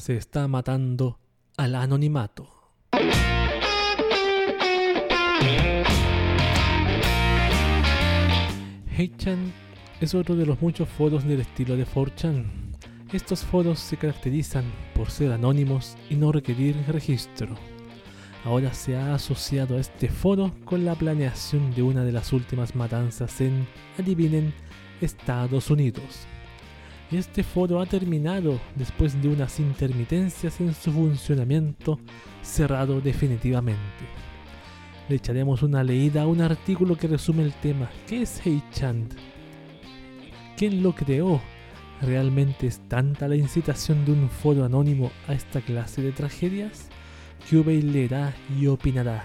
se está matando al anonimato. Heichan es otro de los muchos foros del estilo de 4chan. Estos foros se caracterizan por ser anónimos y no requerir registro. Ahora se ha asociado a este foro con la planeación de una de las últimas matanzas en, adivinen, Estados Unidos. Este foro ha terminado después de unas intermitencias en su funcionamiento, cerrado definitivamente. Le echaremos una leída a un artículo que resume el tema. ¿Qué es Heichand? ¿Quién lo creó? ¿Realmente es tanta la incitación de un foro anónimo a esta clase de tragedias? QB leerá y opinará.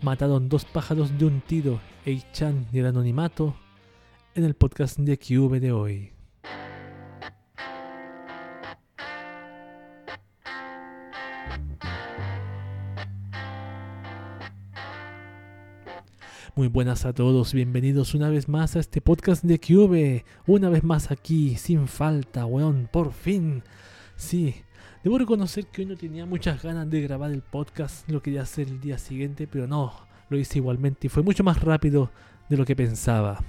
Mataron dos pájaros de un tiro, Eichan y el anonimato, en el podcast de QV de hoy. Muy buenas a todos, bienvenidos una vez más a este podcast de QV. Una vez más aquí, sin falta, weón, por fin. Sí, debo reconocer que hoy no tenía muchas ganas de grabar el podcast, lo quería hacer el día siguiente, pero no, lo hice igualmente y fue mucho más rápido de lo que pensaba.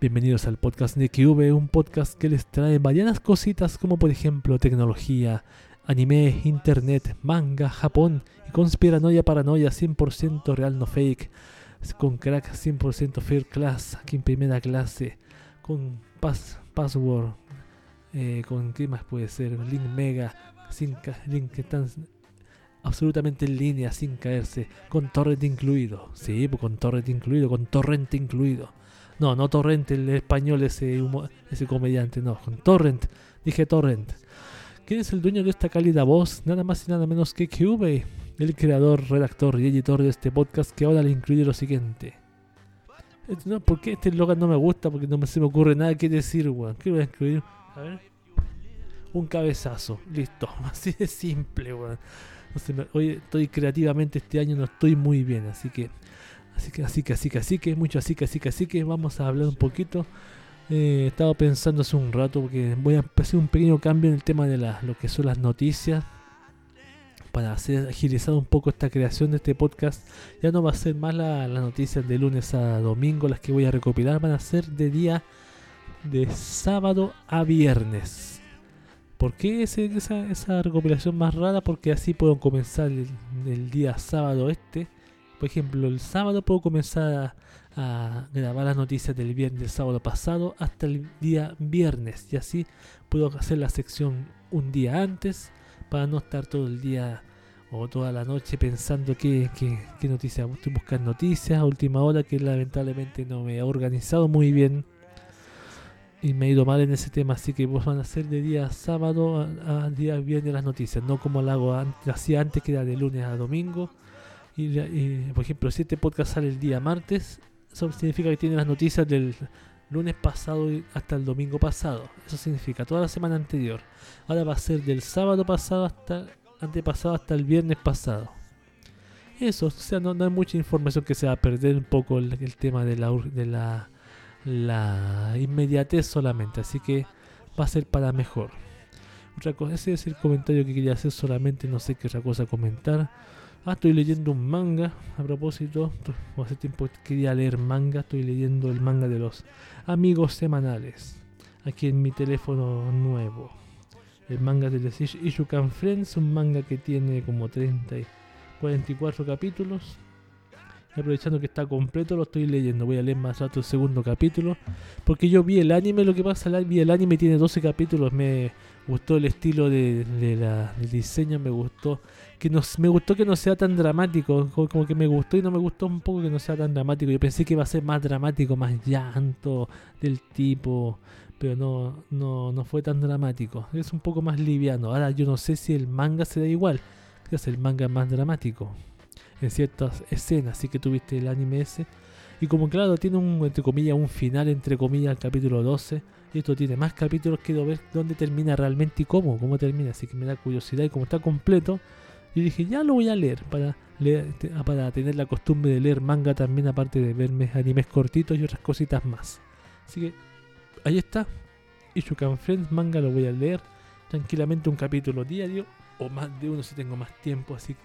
Bienvenidos al podcast de QV, un podcast que les trae variadas cositas como por ejemplo tecnología, anime, internet, manga, Japón y conspiranoia paranoia 100% real no fake con crack 100% fair class, aquí en primera clase, con password, eh, con qué más puede ser, link mega, sin link que están absolutamente en línea, sin caerse, con torrent incluido, sí, pues con torrent incluido, con torrent incluido. No, no torrent el español ese, ese comediante, no, con torrent, dije torrent. ¿Quién es el dueño de esta cálida voz? Nada más y nada menos que QV el creador, redactor y editor de este podcast que ahora le incluye lo siguiente. No, ¿Por qué este eslogan no me gusta? Porque no me, se me ocurre nada que decir, weón. ¿Qué voy a escribir? A ver. Un cabezazo. Listo. Así de simple, weón. hoy estoy creativamente este año, no estoy muy bien. Así que, así que, así que, así que, así que, mucho así que, así que, así que, vamos a hablar un poquito. Eh, estaba pensando hace un rato porque voy a hacer un pequeño cambio en el tema de lo que son las noticias para hacer agilizado un poco esta creación de este podcast, ya no va a ser más las noticias de lunes a domingo las que voy a recopilar, van a ser de día de sábado a viernes. ¿Por qué esa, esa recopilación más rara? Porque así puedo comenzar el, día sábado este. Por ejemplo, el sábado puedo comenzar a, a, grabar las noticias del viernes del sábado pasado hasta el día viernes. Y así puedo hacer la sección un día antes para no estar todo el día o toda la noche pensando qué, qué, noticias. Estoy buscando noticias a última hora que lamentablemente no me he organizado muy bien y me he ido mal en ese tema. Así que vos van a ser de día sábado a, día viernes las noticias, no como lo hago hacía antes que era de lunes a domingo. Y, por ejemplo, si este podcast sale el día martes, eso significa que tiene las noticias del lunes pasado hasta el domingo pasado. Eso significa toda la semana anterior. Ahora va a ser del sábado pasado hasta antepasado hasta el viernes pasado. Eso, o sea, no, hay mucha información que se va a perder un poco el, tema de la, de la, la inmediatez solamente. Así que va a ser para mejor. Otra cosa, ese es el comentario que quería hacer solamente, no sé qué otra cosa comentar. Ah, estoy leyendo un manga. A propósito, hace tiempo quería leer manga. Estoy leyendo el manga de los amigos semanales. Aquí en mi teléfono nuevo. El manga de The Ishukan Friends, un manga que tiene como 30 y 44 capítulos. aprovechando que está completo, lo estoy leyendo. Voy a leer más rato el segundo capítulo. Porque yo vi el anime, lo que pasa, vi el anime tiene 12 capítulos. Me gustó el estilo de, la, del diseño, me gustó que no, me gustó que no sea tan dramático, como que me gustó y no me gustó un poco que no sea tan dramático. Yo pensé que iba a ser más dramático, más llanto del tipo, pero no, no, no fue tan dramático. Es un poco más liviano. Ahora yo no sé si el manga se da igual, que es el manga más dramático en ciertas escenas, así que tuviste el anime ese. Y como claro, tiene un, entre comillas, un final, entre comillas, el capítulo 12. Y esto tiene más capítulos, quiero ver dónde termina realmente y cómo, cómo termina. Así que me da curiosidad y como está completo, y dije, ya lo voy a leer para, leer, ah, para tener la costumbre de leer manga también, aparte de verme animes cortitos y otras cositas más. Así que ahí está. Ishukan Friends, manga lo voy a leer. tranquilamente un capítulo diario o más de uno si tengo más tiempo, así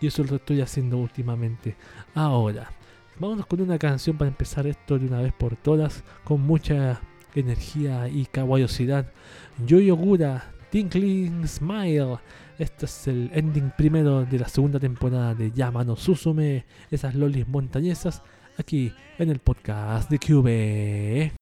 y eso lo estoy haciendo últimamente. Ahora, vámonos con una canción para empezar esto de una vez por todas, con mucha energía y caballosidad. Yo Gura, Tinkling Smile. Este es el ending primero de la segunda temporada de Yamano Susume, esas lolis montañesas, aquí en el podcast de Cube.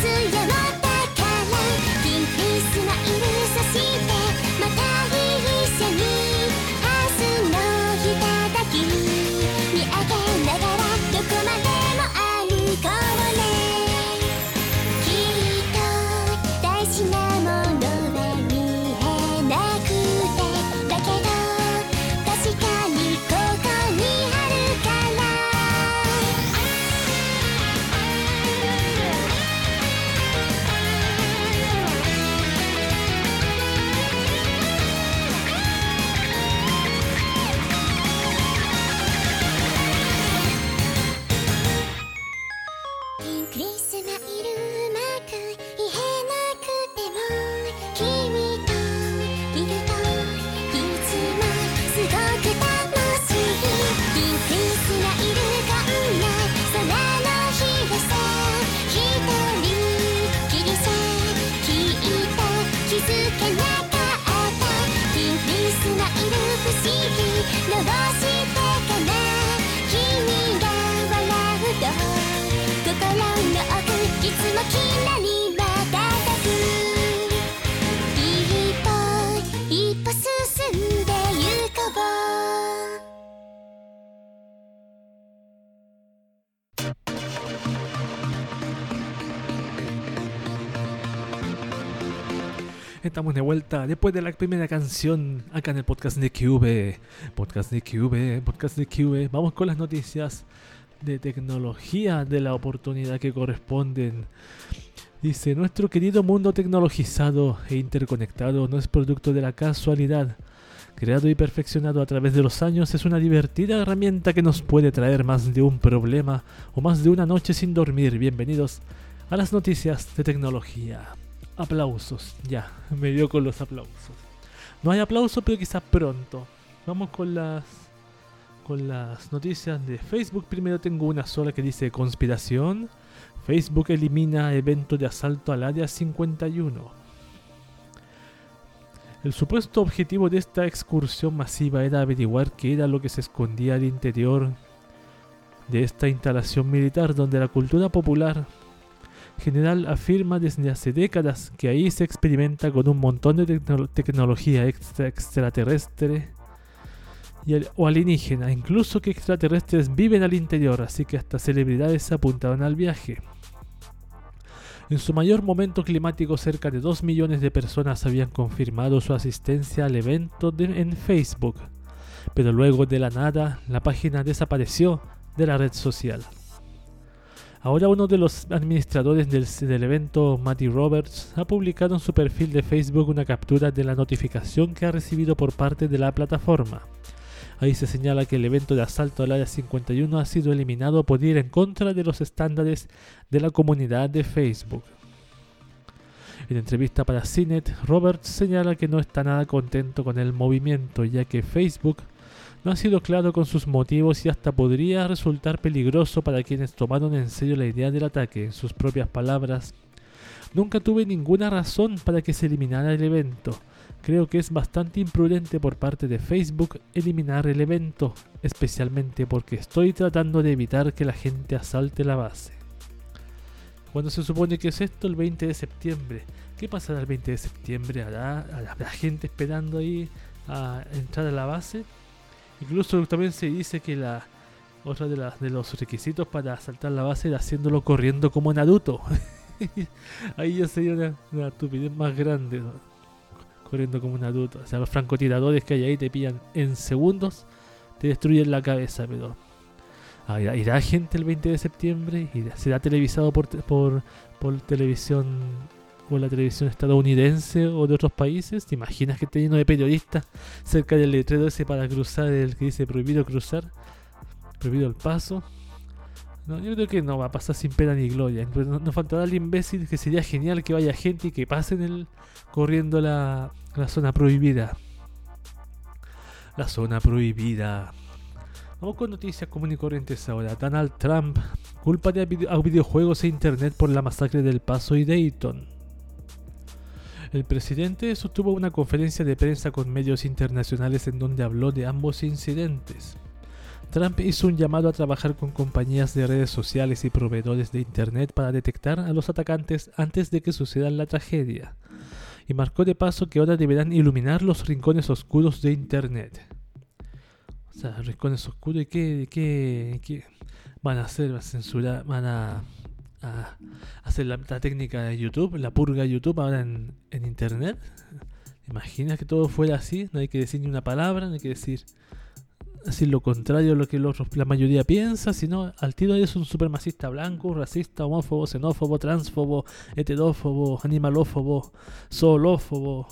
水山 Estamos de vuelta después de la primera canción acá en el podcast de QV. Podcast de QV, podcast de QV. Vamos con las noticias de tecnología de la oportunidad que corresponden. Dice, nuestro querido mundo tecnologizado e interconectado no es producto de la casualidad. Creado y perfeccionado a través de los años, es una divertida herramienta que nos puede traer más de un problema o más de una noche sin dormir. Bienvenidos a las noticias de tecnología aplausos. Ya, me dio con los aplausos. No hay aplausos, pero quizás pronto. Vamos con las con las noticias de Facebook. Primero tengo una sola que dice conspiración. Facebook elimina evento de asalto al área 51. El supuesto objetivo de esta excursión masiva era averiguar qué era lo que se escondía al interior de esta instalación militar donde la cultura popular general afirma desde hace décadas que ahí se experimenta con un montón de tecnología extraterrestre o alienígena, incluso que extraterrestres viven al interior, así que hasta celebridades se apuntaron al viaje. En su mayor momento climático, cerca de 2 millones de personas habían confirmado su asistencia al evento en Facebook, pero luego de la nada la página desapareció de la red social. Ahora uno de los administradores del, evento, Matty Roberts, ha publicado en su perfil de Facebook una captura de la notificación que ha recibido por parte de la plataforma. Ahí se señala que el evento de asalto al área 51 ha sido eliminado por ir en contra de los estándares de la comunidad de Facebook. En entrevista para CNET, Roberts señala que no está nada contento con el movimiento, ya que Facebook no ha sido claro con sus motivos y hasta podría resultar peligroso para quienes tomaron en serio la idea del ataque. En sus propias palabras, nunca tuve ninguna razón para que se eliminara el evento. Creo que es bastante imprudente por parte de Facebook eliminar el evento, especialmente porque estoy tratando de evitar que la gente asalte la base. Cuando se supone que es esto el 20 de septiembre, ¿qué pasará el 20 de septiembre? ¿Hará, la gente esperando ahí a entrar a la base? Incluso también se dice que la otra de, de los requisitos para asaltar la base era haciéndolo corriendo como Naruto. ahí ya sería una, una estupidez más grande. corriendo como un adulto. O sea, los francotiradores que hay ahí te pillan en segundos, te destruyen la cabeza, pero irá gente el 20 de septiembre y será televisado por, por, por televisión o la televisión estadounidense o de otros países. ¿Te imaginas que esté lleno de periodistas cerca del letrero ese para cruzar el que dice prohibido cruzar, prohibido el paso? No, yo creo que no va a pasar sin pena ni gloria. Nos faltará el imbécil que sería genial que vaya gente y que pasen el corriendo la, zona prohibida. La zona prohibida. Vamos con noticias comunes y corrientes ahora. Donald Trump culpa a videojuegos e internet por la masacre del Paso y Dayton. El presidente sostuvo una conferencia de prensa con medios internacionales en donde habló de ambos incidentes. Trump hizo un llamado a trabajar con compañías de redes sociales y proveedores de Internet para detectar a los atacantes antes de que suceda la tragedia y marcó de paso que ahora deberán iluminar los rincones oscuros de Internet. O sea, rincones oscuros y qué, qué, van a hacer, van a van a, hacer la, técnica de YouTube, la purga de YouTube ahora en, en Internet. Imagina que todo fuera así, no hay que decir ni una palabra, no hay que decir decir lo contrario a lo que la mayoría piensa, sino al tiro es un supremacista blanco, racista, homófobo, xenófobo, transfobo, heterófobo, animalófobo, zoolófobo,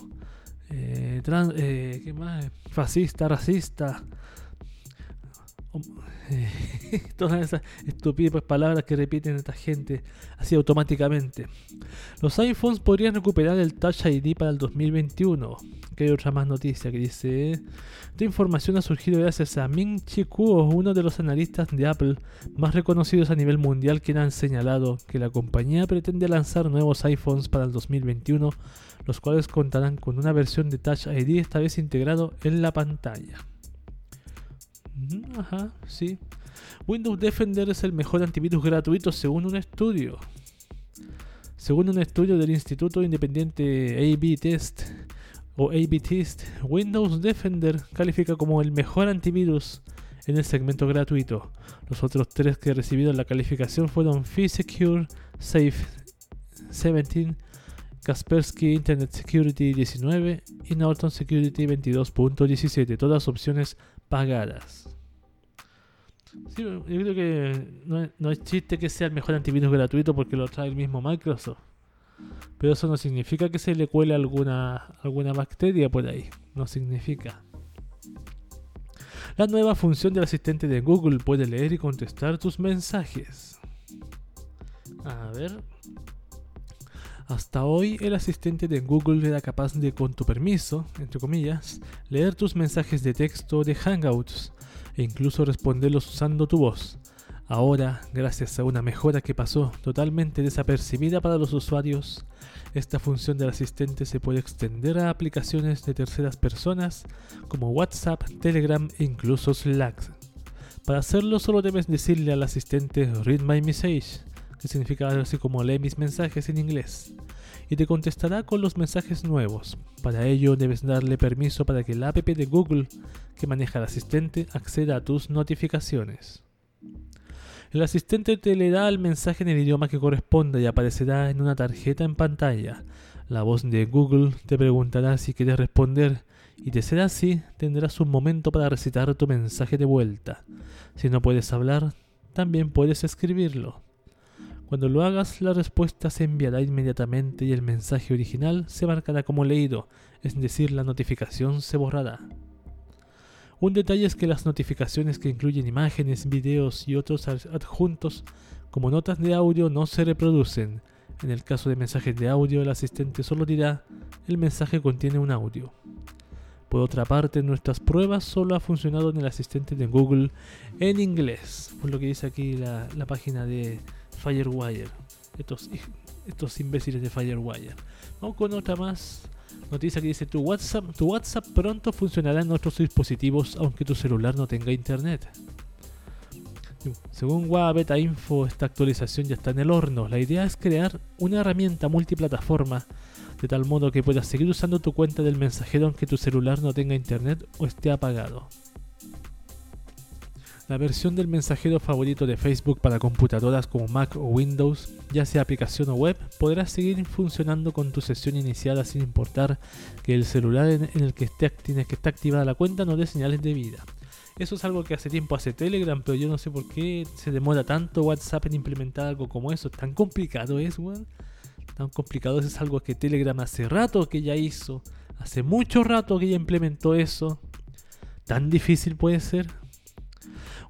eh, eh, ¿qué más? fascista, racista. todas esas estúpidas palabras que repiten esta gente así automáticamente. Los iPhones podrían recuperar el Touch ID para el 2021. Que hay otra más noticia que dice: Esta información ha surgido gracias a Ming Chi Kuo, uno de los analistas de Apple más reconocidos a nivel mundial, quien han señalado que la compañía pretende lanzar nuevos iPhones para el 2021, los cuales contarán con una versión de Touch ID esta vez integrado en la pantalla. Ajá, sí. Windows Defender es el mejor antivirus gratuito según un estudio. Según un estudio del Instituto Independiente AB Test o AB Test, Windows Defender califica como el mejor antivirus en el segmento gratuito. Los otros tres que recibieron la calificación fueron F-Secure Safe 17, Kaspersky Internet Security 19 y Norton Security 22.17, todas opciones pagadas. Sí, yo creo que no es, chiste que sea el mejor antivirus gratuito porque lo trae el mismo Microsoft. Pero eso no significa que se le cuele alguna, alguna bacteria por ahí. No significa. La nueva función del asistente de Google puede leer y contestar tus mensajes. A ver. Hasta hoy el asistente de Google era capaz de, con tu permiso, entre comillas, leer tus mensajes de texto de Hangouts e incluso responderlos usando tu voz. Ahora, gracias a una mejora que pasó totalmente desapercibida para los usuarios, esta función del asistente se puede extender a aplicaciones de terceras personas como WhatsApp, Telegram e incluso Slack. Para hacerlo solo debes decirle al asistente Read My Message, que significa algo así como lee mis mensajes en inglés, y te contestará con los mensajes nuevos. Para ello debes darle permiso para que la app de Google que maneja el asistente acceda a tus notificaciones. El asistente te le da el mensaje en el idioma que corresponda y aparecerá en una tarjeta en pantalla. La voz de Google te preguntará si quieres responder y de ser así tendrás un momento para recitar tu mensaje de vuelta. Si no puedes hablar, también puedes escribirlo. Cuando lo hagas, la respuesta se enviará inmediatamente y el mensaje original se marcará como leído, es decir, la notificación se borrará. Un detalle es que las notificaciones que incluyen imágenes, videos y otros adjuntos como notas de audio no se reproducen. En el caso de mensajes de audio, el asistente solo dirá el mensaje contiene un audio. Por otra parte, nuestras pruebas solo ha funcionado en el asistente de Google en inglés, por lo que dice aquí la, página de Firewire. Estos, estos imbéciles de Firewire. Vamos con otra más Noticia que dice tu WhatsApp, tu WhatsApp pronto funcionará en otros dispositivos aunque tu celular no tenga internet. Según Web Beta Info, esta actualización ya está en el horno. La idea es crear una herramienta multiplataforma de tal modo que puedas seguir usando tu cuenta del mensajero aunque tu celular no tenga internet o esté apagado. La versión del mensajero favorito de Facebook para computadoras como Mac o Windows, ya sea aplicación o web, podrá seguir funcionando con tu sesión iniciada sin importar que el celular en el que esté, que está activada la cuenta no dé señales de vida. Eso es algo que hace tiempo hace Telegram, pero yo no sé por qué se demora tanto WhatsApp en implementar algo como eso. Tan complicado es, weón. Tan complicado es, es algo que Telegram hace rato que ya hizo. Hace mucho rato que ya implementó eso. Tan difícil puede ser.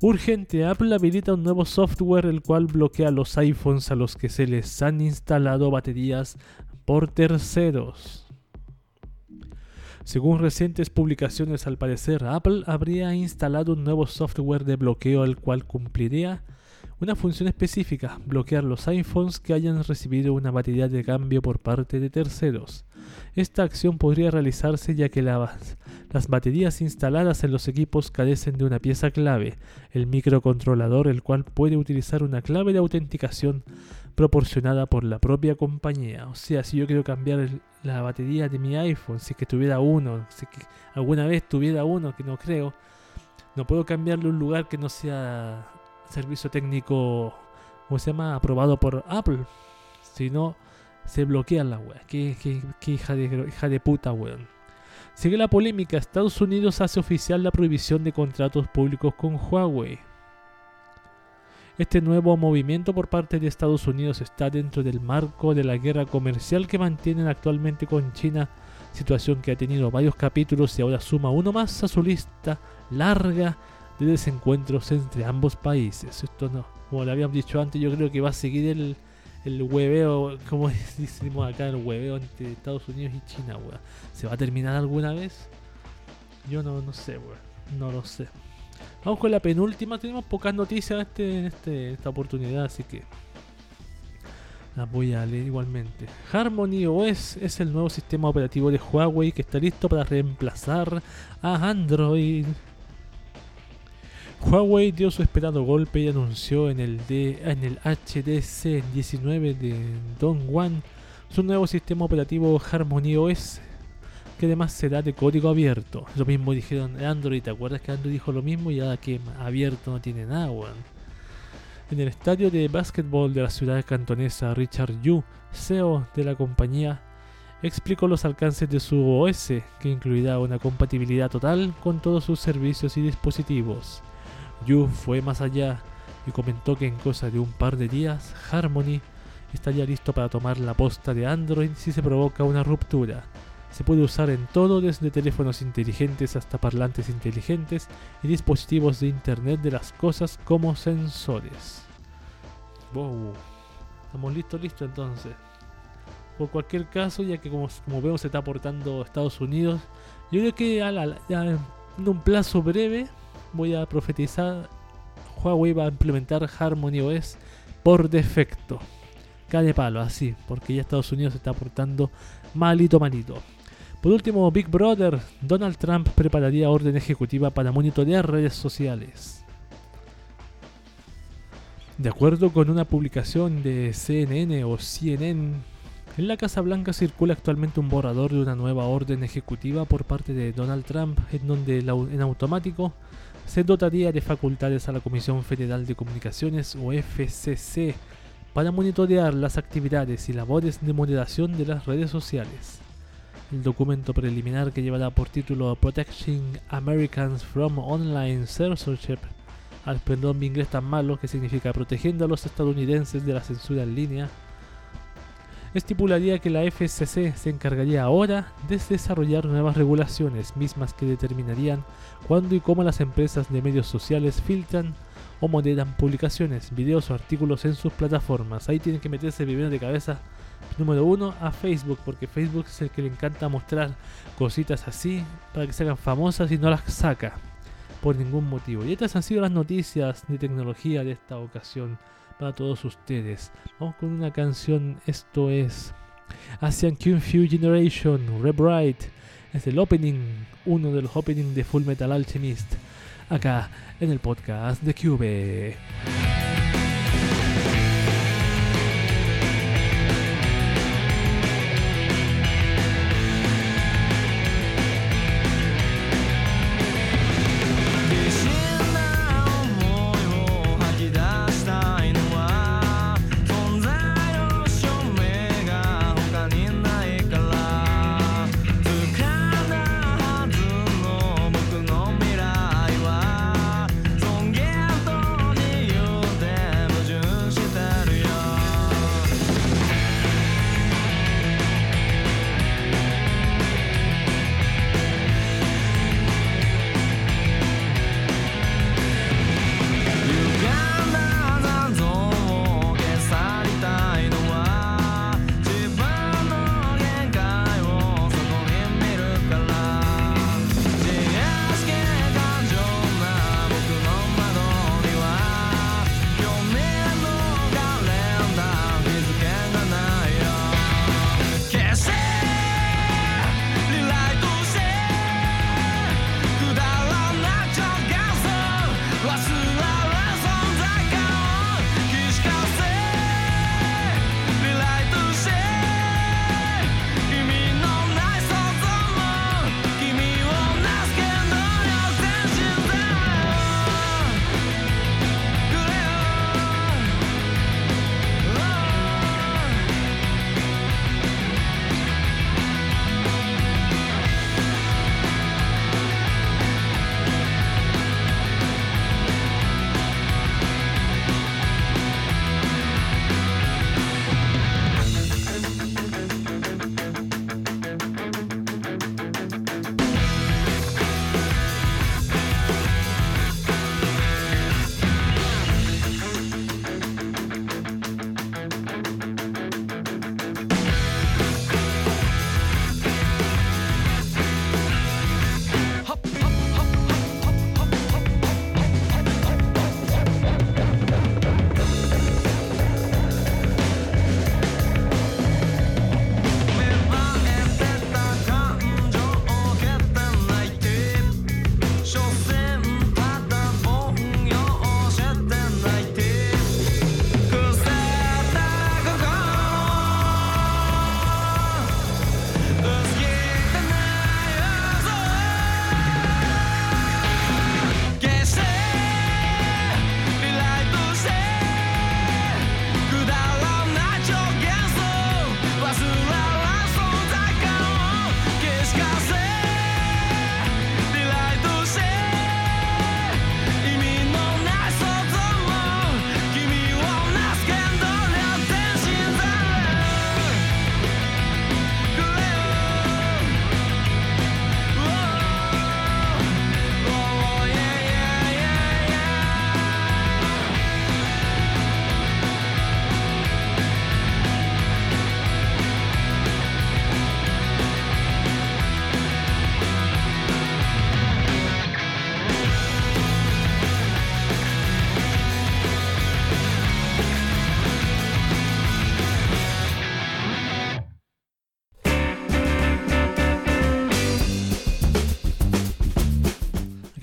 Urgente, Apple habilita un nuevo software el cual bloquea los iPhones a los que se les han instalado baterías por terceros. Según recientes publicaciones, al parecer Apple habría instalado un nuevo software de bloqueo el cual cumpliría una función específica, bloquear los iPhones que hayan recibido una batería de cambio por parte de terceros. Esta acción podría realizarse ya que las, las baterías instaladas en los equipos carecen de una pieza clave, el microcontrolador, el cual puede utilizar una clave de autenticación proporcionada por la propia compañía. O sea, si yo quiero cambiar la batería de mi iPhone, si que tuviera uno, si alguna vez tuviera uno, que no creo, no puedo cambiarle un lugar que no sea servicio técnico, ¿cómo se? Aprobado por Apple. Si no, se bloquean la web. Qué, hija, de, puta, weón. Sigue la polémica. Estados Unidos hace oficial la prohibición de contratos públicos con Huawei. Este nuevo movimiento por parte de Estados Unidos está dentro del marco de la guerra comercial que mantienen actualmente con China, situación que ha tenido varios capítulos y ahora suma uno más a su lista larga de desencuentros entre ambos países. Esto no, como le habíamos dicho antes, yo creo que va a seguir el, el hueveo, como decimos acá, el hueveo entre Estados Unidos y China, weón. ¿Se va a terminar alguna vez? Yo no, no sé, weón. No lo sé. Vamos con la penúltima. Tenemos pocas noticias este, en este, esta oportunidad, así que las voy a leer igualmente. Harmony OS es el nuevo sistema operativo de Huawei que está listo para reemplazar a Android Huawei dio su esperado golpe y anunció en el, HDC 19 de Dongguan su nuevo sistema operativo Harmony OS, que además será de código abierto. Lo mismo dijeron Android, ¿te acuerdas que Android dijo lo mismo? Y ahora que abierto no tiene nada, En el estadio de básquetbol de la ciudad cantonesa, Richard Yu, CEO de la compañía, explicó los alcances de su OS, que incluirá una compatibilidad total con todos sus servicios y dispositivos. Yu fue más allá y comentó que en cosa de un par de días Harmony estaría listo para tomar la posta de Android si se provoca una ruptura. Se puede usar en todo desde teléfonos inteligentes hasta parlantes inteligentes y dispositivos de Internet de las cosas como sensores. Wow. Estamos listos, listos entonces. Por cualquier caso, ya que como, vemos se está aportando Estados Unidos, yo creo que en un plazo breve voy a profetizar Huawei va a implementar Harmony OS por defecto. Cae palo, así, porque ya Estados Unidos se está portando malito, malito. Por último, Big Brother, Donald Trump prepararía orden ejecutiva para monitorear redes sociales. De acuerdo con una publicación de CNN o CNN, en la Casa Blanca circula actualmente un borrador de una nueva orden ejecutiva por parte de Donald Trump, en donde en automático se dotaría de facultades a la Comisión Federal de Comunicaciones o FCC para monitorear las actividades y labores de moderación de las redes sociales. El documento preliminar que llevará por título Protecting Americans from Online Censorship, al perdón inglés tan malo que significa protegiendo a los estadounidenses de la censura en línea, estipularía que la FCC se encargaría ahora de desarrollar nuevas regulaciones mismas que determinarían cuándo y cómo las empresas de medios sociales filtran o moderan publicaciones, videos o artículos en sus plataformas. Ahí tienen que meterse primero de cabeza, número uno, a Facebook, porque Facebook es el que le encanta mostrar cositas así para que se hagan famosas y no las saca por ningún motivo. Y estas han sido las noticias de tecnología de esta ocasión para todos ustedes. Vamos con una canción, esto es Asian Q Few Generation, Rebright. Es el opening, uno de los openings de Full Metal Alchemist, acá en el podcast de Cube.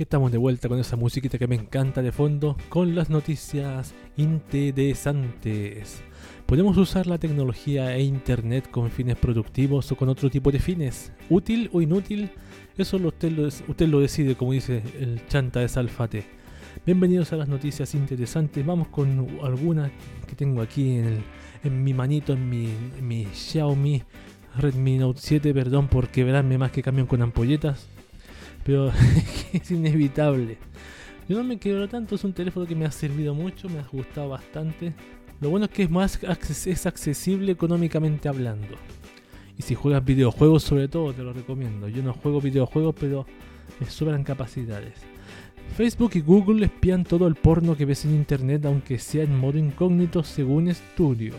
Estamos de vuelta con esa musiquita que me encanta de fondo, con las noticias interesantes. Podemos usar la tecnología e internet con fines productivos o con otro tipo de fines. ¿Útil o inútil? Eso usted lo, usted lo decide, como dice el chanta de Salfate. Bienvenidos a las noticias interesantes. Vamos con algunas que tengo aquí en, mi manito, en mi, en mi Xiaomi Redmi Note 7. Perdón por quebrarme más que camión con ampolletas. Pero es inevitable. Yo no me quebro tanto, es un teléfono que me ha servido mucho, me ha gustado bastante. Lo bueno es que es más es accesible económicamente hablando. Y si juegas videojuegos sobre todo te lo recomiendo. Yo no juego videojuegos pero me sobran capacidades. Facebook y Google espían todo el porno que ves en internet aunque sea en modo incógnito según estudio.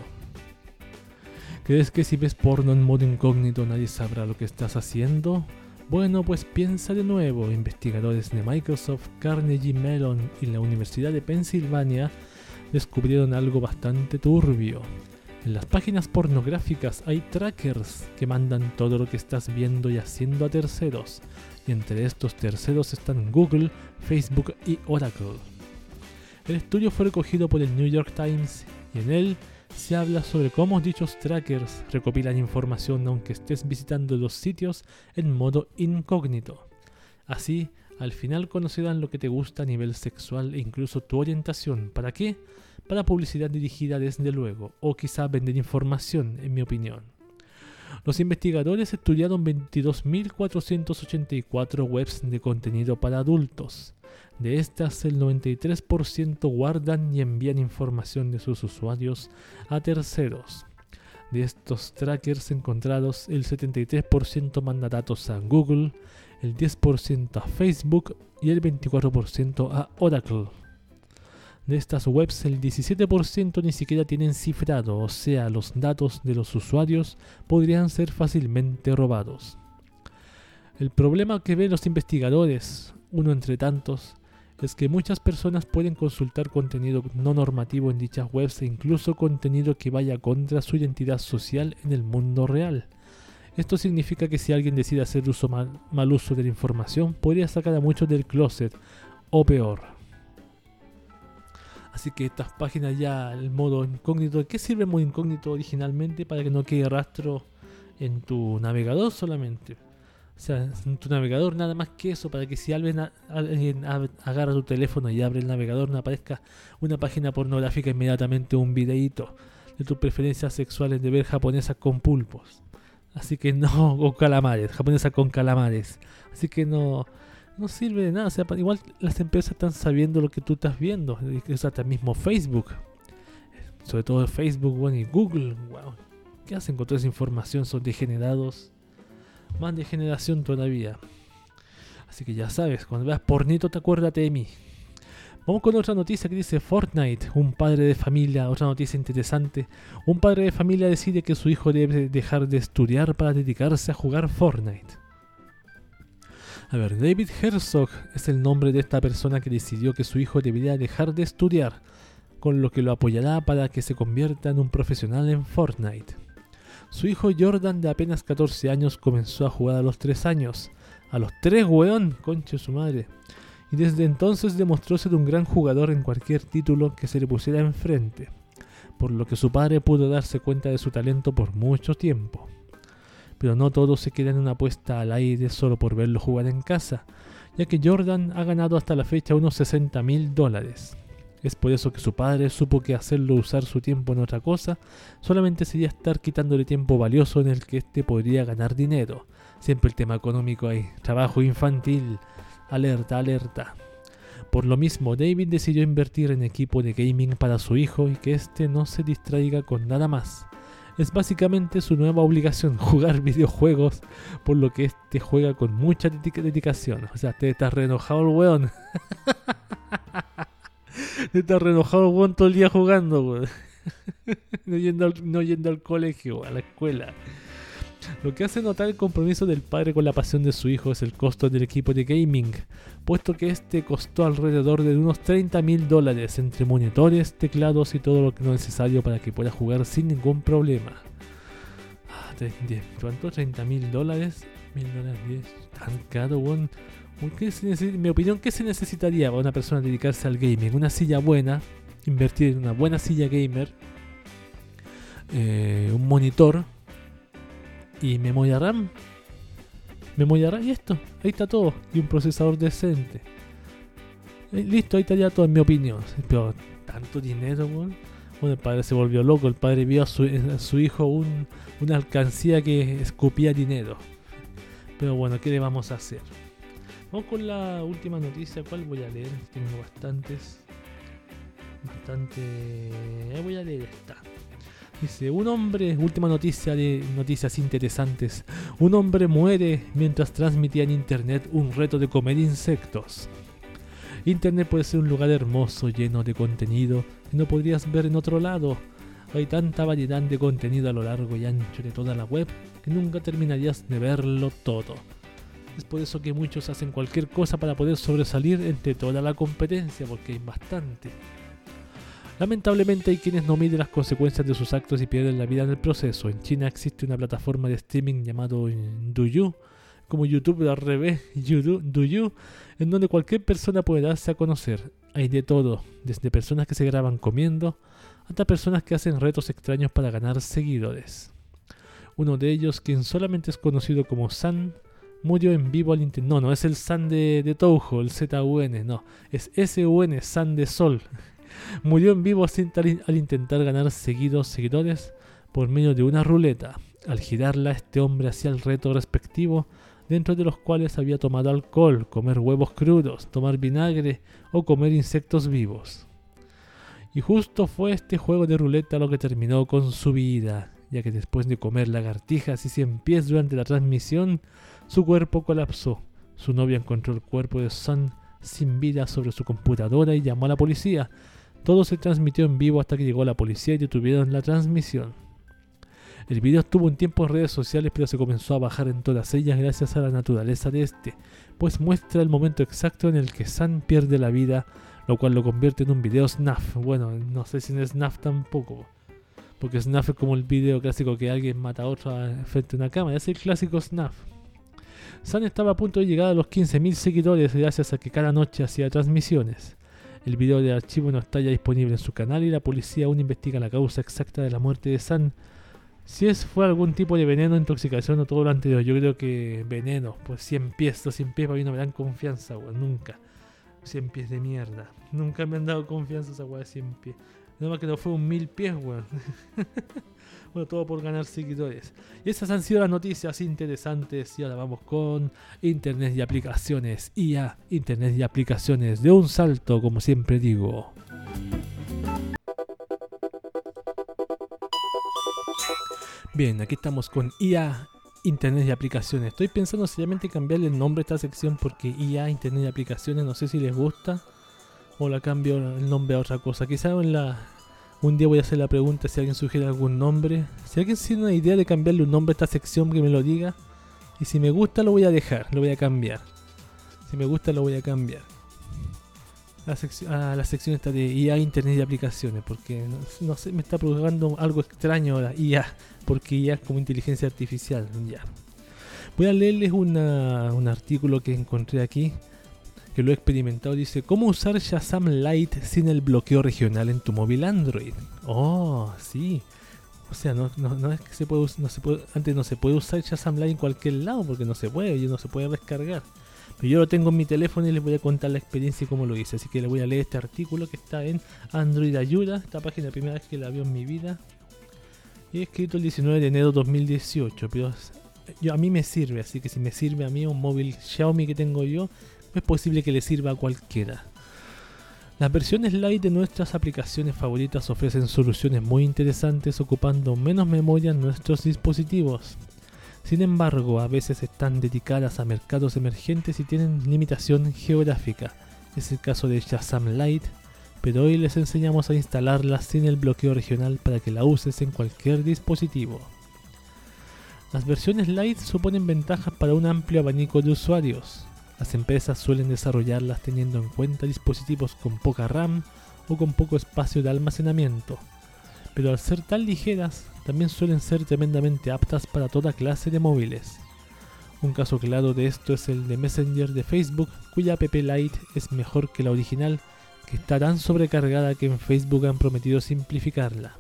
¿Crees que si ves porno en modo incógnito nadie sabrá lo que estás haciendo? Bueno, pues piensa de nuevo. Investigadores de Microsoft, Carnegie Mellon y la Universidad de Pensilvania descubrieron algo bastante turbio. En las páginas pornográficas hay trackers que mandan todo lo que estás viendo y haciendo a terceros, y entre estos terceros están Google, Facebook y Oracle. El estudio fue recogido por el New York Times y en él se habla sobre cómo dichos trackers recopilan información aunque estés visitando los sitios en modo incógnito. Así, al final conocerán lo que te gusta a nivel sexual e incluso tu orientación. ¿Para qué? Para publicidad dirigida desde luego, o quizá vender información, en mi opinión. Los investigadores estudiaron 22.484 webs de contenido para adultos. De estas, el 93% guardan y envían información de sus usuarios a terceros. De estos trackers encontrados, el 73% manda datos a Google, el 10% a Facebook y el 24% a Oracle. De estas webs el 17% ni siquiera tienen cifrado, o sea, los datos de los usuarios podrían ser fácilmente robados. El problema que ven los investigadores, uno entre tantos, es que muchas personas pueden consultar contenido no normativo en dichas webs e incluso contenido que vaya contra su identidad social en el mundo real. Esto significa que si alguien decide hacer uso mal, uso de la información, podría sacar a muchos del closet, o peor. Así que estas páginas ya, el modo incógnito, ¿qué sirve el modo incógnito originalmente? Para que no quede rastro en tu navegador solamente. O sea, en tu navegador nada más que eso, para que si alguien, agarra tu teléfono y abre el navegador no aparezca una página pornográfica inmediatamente un videíto de tus preferencias sexuales de ver japonesas con pulpos. Así que no, con calamares, japonesa con calamares. Así que no, no sirve de nada. Igual las empresas están sabiendo lo que tú estás viendo. O sea, hasta mismo Facebook. Sobre todo Facebook bueno, y Google. Wow. ¿Qué hacen con toda esa información? Son degenerados. Más degeneración todavía. Así que ya sabes, cuando veas pornito te acuérdate de mí. Vamos con otra noticia que dice Fortnite, un padre de familia, otra noticia interesante. Un padre de familia decide que su hijo debe dejar de estudiar para dedicarse a jugar Fortnite. A ver, David Herzog es el nombre de esta persona que decidió que su hijo debería dejar de estudiar, con lo que lo apoyará para que se convierta en un profesional en Fortnite. Su hijo Jordan, de apenas 14 años, comenzó a jugar a los 3 años. A los 3, weón, conche su madre y desde entonces demostró ser un gran jugador en cualquier título que se le pusiera enfrente, por lo que su padre pudo darse cuenta de su talento por mucho tiempo. Pero no todo se queda en una apuesta al aire solo por verlo jugar en casa, ya que Jordan ha ganado hasta la fecha unos 60 mil dólares. Es por eso que su padre supo que hacerlo usar su tiempo en otra cosa solamente sería estar quitándole tiempo valioso en el que éste podría ganar dinero. Siempre el tema económico ahí, trabajo infantil, Alerta, alerta. Por lo mismo, David decidió invertir en equipo de gaming para su hijo y que éste no se distraiga con nada más. Es básicamente su nueva obligación, jugar videojuegos, por lo que este juega con mucha dedicación. O sea, te estás reenojado el weón. te estás reenojado el weón todo el día jugando, weón. no, yendo no yendo al colegio, a la escuela. Lo que hace notar el compromiso del padre con la pasión de su hijo es el costo del equipo de gaming, puesto que este costó alrededor de unos 30 mil dólares entre monitores, teclados y todo lo necesario para que pueda jugar sin ningún problema. Ah, ¿Cuánto? ¿30 mil dólares? ¿Mil dólares? ¿Tan caro, Un en mi opinión, ¿qué se necesitaría para una persona dedicarse al gaming? Una silla buena, invertir en una buena silla gamer, eh, un monitor y memoria RAM. Memoria RAM y esto, ahí está todo. Y un procesador decente. Eh, listo, ahí estaría todo en mi opinión. Pero tanto dinero, Bueno, el padre se volvió loco. El padre vio a su, hijo una alcancía que escupía dinero. Pero bueno, ¿qué le vamos a hacer? Vamos con la última noticia. ¿Cuál voy a leer? Tengo bastantes. Bastante. Eh, voy a leer esta. Dice, un hombre, última noticia de noticias interesantes. Un hombre muere mientras transmitía en internet un reto de comer insectos. Internet puede ser un lugar hermoso, lleno de contenido que no podrías ver en otro lado. Hay tanta variedad de contenido a lo largo y ancho de toda la web que nunca terminarías de verlo todo. Es por eso que muchos hacen cualquier cosa para poder sobresalir entre toda la competencia, porque hay bastante. Lamentablemente hay quienes no miden las consecuencias de sus actos y pierden la vida en el proceso. En China existe una plataforma de streaming llamado Douyu, como YouTube al revés, Douyu, en donde cualquier persona puede darse a conocer. Hay de todo, desde personas que se graban comiendo hasta personas que hacen retos extraños para ganar seguidores. Uno de ellos, quien solamente es conocido como San, murió en vivo al intentar. No, no es el San de, de Toujo, el ZUN, no. Es SUN, San de Sol. murió en vivo al intentar ganar seguidos seguidores por medio de una ruleta. Al girarla, este hombre hacía el reto respectivo, dentro de los cuales había tomado alcohol, comer huevos crudos, tomar vinagre o comer insectos vivos. Y justo fue este juego de ruleta lo que terminó con su vida, ya que después de comer lagartijas y cien pies durante la transmisión, su cuerpo colapsó. Su novia encontró el cuerpo de Sun sin vida sobre su computadora y llamó a la policía. Todo se transmitió en vivo hasta que llegó la policía y detuvieron la transmisión. El video estuvo un tiempo en redes sociales pero se comenzó a bajar en todas ellas gracias a la naturaleza de este, pues muestra el momento exacto en el que Sun pierde la vida, lo cual lo convierte en un video snaf. Bueno, no sé si es snaf tampoco, porque snaf es como el video clásico que alguien mata a otro frente a una cámara, es el clásico snaf. San estaba a punto de llegar a los 15.000 seguidores gracias a que cada noche hacía transmisiones. El video de archivo no está ya disponible en su canal y la policía aún investiga la causa exacta de la muerte de San. Si es fue algún tipo de veneno, intoxicación o todo lo anterior, yo creo que veneno, pues 100 pies, 100 pies para mí no me dan confianza, weón, nunca. 100 pies de mierda. Nunca me han dado confianza esa weá de 100 pies. Nada más que no fue un mil pies, weón. Todo por ganar seguidores. Y esas han sido las noticias interesantes. Y ahora vamos con Internet y aplicaciones. IA, Internet y aplicaciones. De un salto, como siempre digo. Bien, aquí estamos con IA, Internet y aplicaciones. Estoy pensando seriamente cambiarle el nombre a esta sección porque IA, Internet y aplicaciones, no sé si les gusta. O la cambio el nombre a otra cosa. Quizá en la, un día voy a hacer la pregunta si alguien sugiere algún nombre. Si alguien tiene una idea de cambiarle un nombre a esta sección, que me lo diga. Y si me gusta, lo voy a dejar, lo voy a cambiar. Si me gusta, lo voy a cambiar. La sección, a la sección está de IA, Internet y aplicaciones, porque no, sé, me está provocando algo extraño ahora, IA, porque IA es como inteligencia artificial. Ya. Voy a leerles un artículo que encontré aquí que lo he experimentado, dice, ¿cómo usar Shazam Lite sin el bloqueo regional en tu móvil Android? Oh, sí. O sea, no, es que se puede, no se puede, antes no se puede usar Shazam Lite en cualquier lado porque no se puede, no se puede descargar. Pero yo lo tengo en mi teléfono y les voy a contar la experiencia y cómo lo hice. Así que les voy a leer este artículo que está en Android Ayuda, esta página la primera vez que la veo en mi vida. Y escrito el 19 de enero de 2018, pero yo, a mí me sirve, así que si me sirve a mí un móvil Xiaomi que tengo yo, es posible que le sirva a cualquiera. Las versiones light de nuestras aplicaciones favoritas ofrecen soluciones muy interesantes ocupando menos memoria en nuestros dispositivos. Sin embargo, a veces están dedicadas a mercados emergentes y tienen limitación geográfica. Es el caso de Shazam Lite, pero hoy les enseñamos a instalarla sin el bloqueo regional para que la uses en cualquier dispositivo. Las versiones Lite suponen ventajas para un amplio abanico de usuarios. Las empresas suelen desarrollarlas teniendo en cuenta dispositivos con poca RAM o con poco espacio de almacenamiento, pero al ser tan ligeras, también suelen ser tremendamente aptas para toda clase de móviles. Un caso claro de esto es el de Messenger de Facebook, cuya app Lite es mejor que la original, que está tan sobrecargada que en Facebook han prometido simplificarla.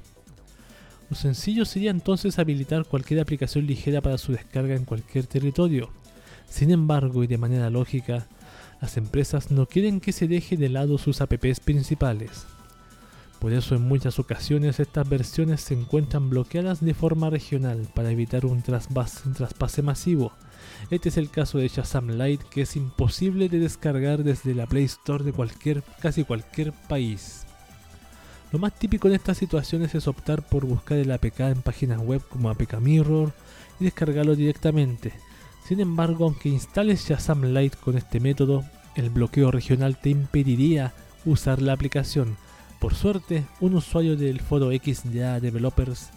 Lo sencillo sería entonces habilitar cualquier aplicación ligera para su descarga en cualquier territorio. Sin embargo, y de manera lógica, las empresas no quieren que se deje de lado sus apps principales. Por eso en muchas ocasiones estas versiones se encuentran bloqueadas de forma regional para evitar un, traspase masivo. Este es el caso de Shazam Lite que es imposible de descargar desde la Play Store de cualquier, casi cualquier país. Lo más típico en estas situaciones es optar por buscar el APK en páginas web como APK Mirror y descargarlo directamente. Sin embargo, aunque instales Shazam Lite con este método, el bloqueo regional te impediría usar la aplicación. Por suerte, un usuario del foro XDA Developers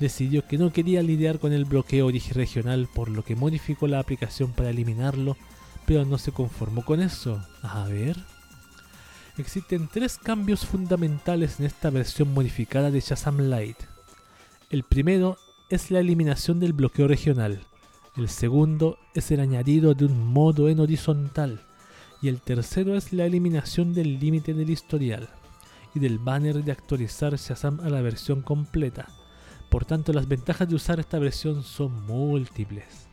decidió que no quería lidiar con el bloqueo regional, por lo que modificó la aplicación para eliminarlo, pero no se conformó con eso. A ver. Existen tres cambios fundamentales en esta versión modificada de Shazam Lite. El primero es la eliminación del bloqueo regional. El segundo es el añadido de un modo en horizontal. Y el tercero es la eliminación del límite del historial y del banner de actualizar Shazam a la versión completa. Por tanto, las ventajas de usar esta versión son múltiples.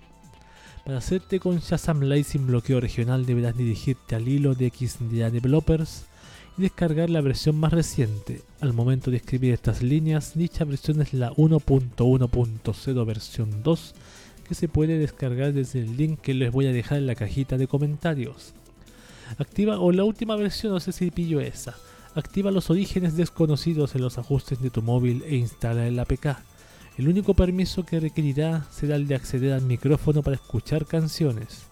Para hacerte con Shazam Lite sin bloqueo regional deberás dirigirte al hilo de XDA Developers y descargar la versión más reciente. Al momento de escribir estas líneas, dicha versión es la 1.1.0 versión 2 que se puede descargar desde el link que les voy a dejar en la cajita de comentarios. Activa o la última versión, no sé si pillo esa. Activa los orígenes desconocidos en los ajustes de tu móvil e instala el APK. El único permiso que requerirá será el de acceder al micrófono para escuchar canciones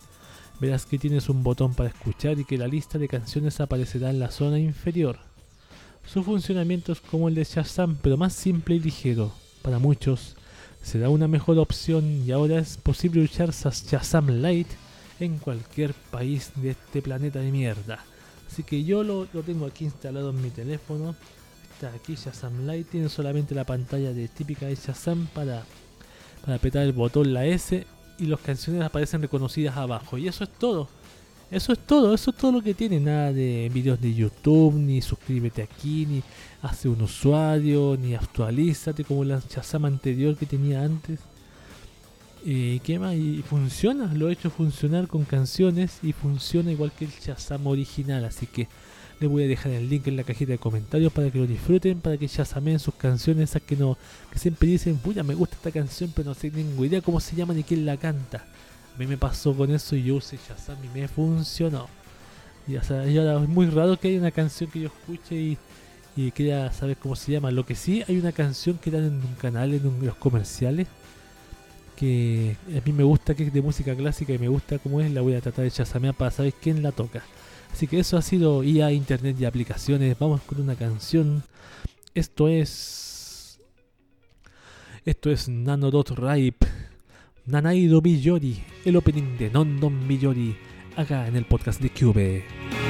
verás que tienes un botón para escuchar y que la lista de canciones aparecerá en la zona inferior. Su funcionamiento es como el de Shazam, pero más simple y ligero. Para muchos, será una mejor opción y ahora es posible usar Shazam Lite en cualquier país de este planeta de mierda. Así que yo lo, tengo aquí instalado en mi teléfono. Está aquí Shazam Lite, tiene solamente la pantalla de típica de Shazam para, para apretar el botón la S y las canciones aparecen reconocidas abajo. Y eso es todo. Eso es todo, eso es todo lo que tiene. Nada de vídeos de YouTube, ni suscríbete aquí, ni hace un usuario, ni actualízate como la Shazam anterior que tenía antes. ¿Y qué más? Y funciona, lo he hecho funcionar con canciones y funciona igual que el Shazam original. Así que les voy a dejar el link en la cajita de comentarios para que lo disfruten, para que shazamen sus canciones, esas que no, que siempre dicen, puya, me gusta esta canción, pero no sé tengo idea cómo se llama ni quién la canta. A mí me pasó con eso y yo usé Shazam y me funcionó. Y, o sea, ahora es muy raro que haya una canción que yo escuche y, y quiera saber cómo se llama. Lo que sí, hay una canción que dan en un canal, en los comerciales, que a mí me gusta, que es de música clásica y me gusta cómo es, la voy a tratar de chasamear para saber quién la toca. Así que eso ha sido IA, Internet y aplicaciones. Vamos con una canción. Esto es. Esto es Nanodot Ripe. Nanaido Billori. El opening de Nondon Billori. Acá en el podcast de Cube.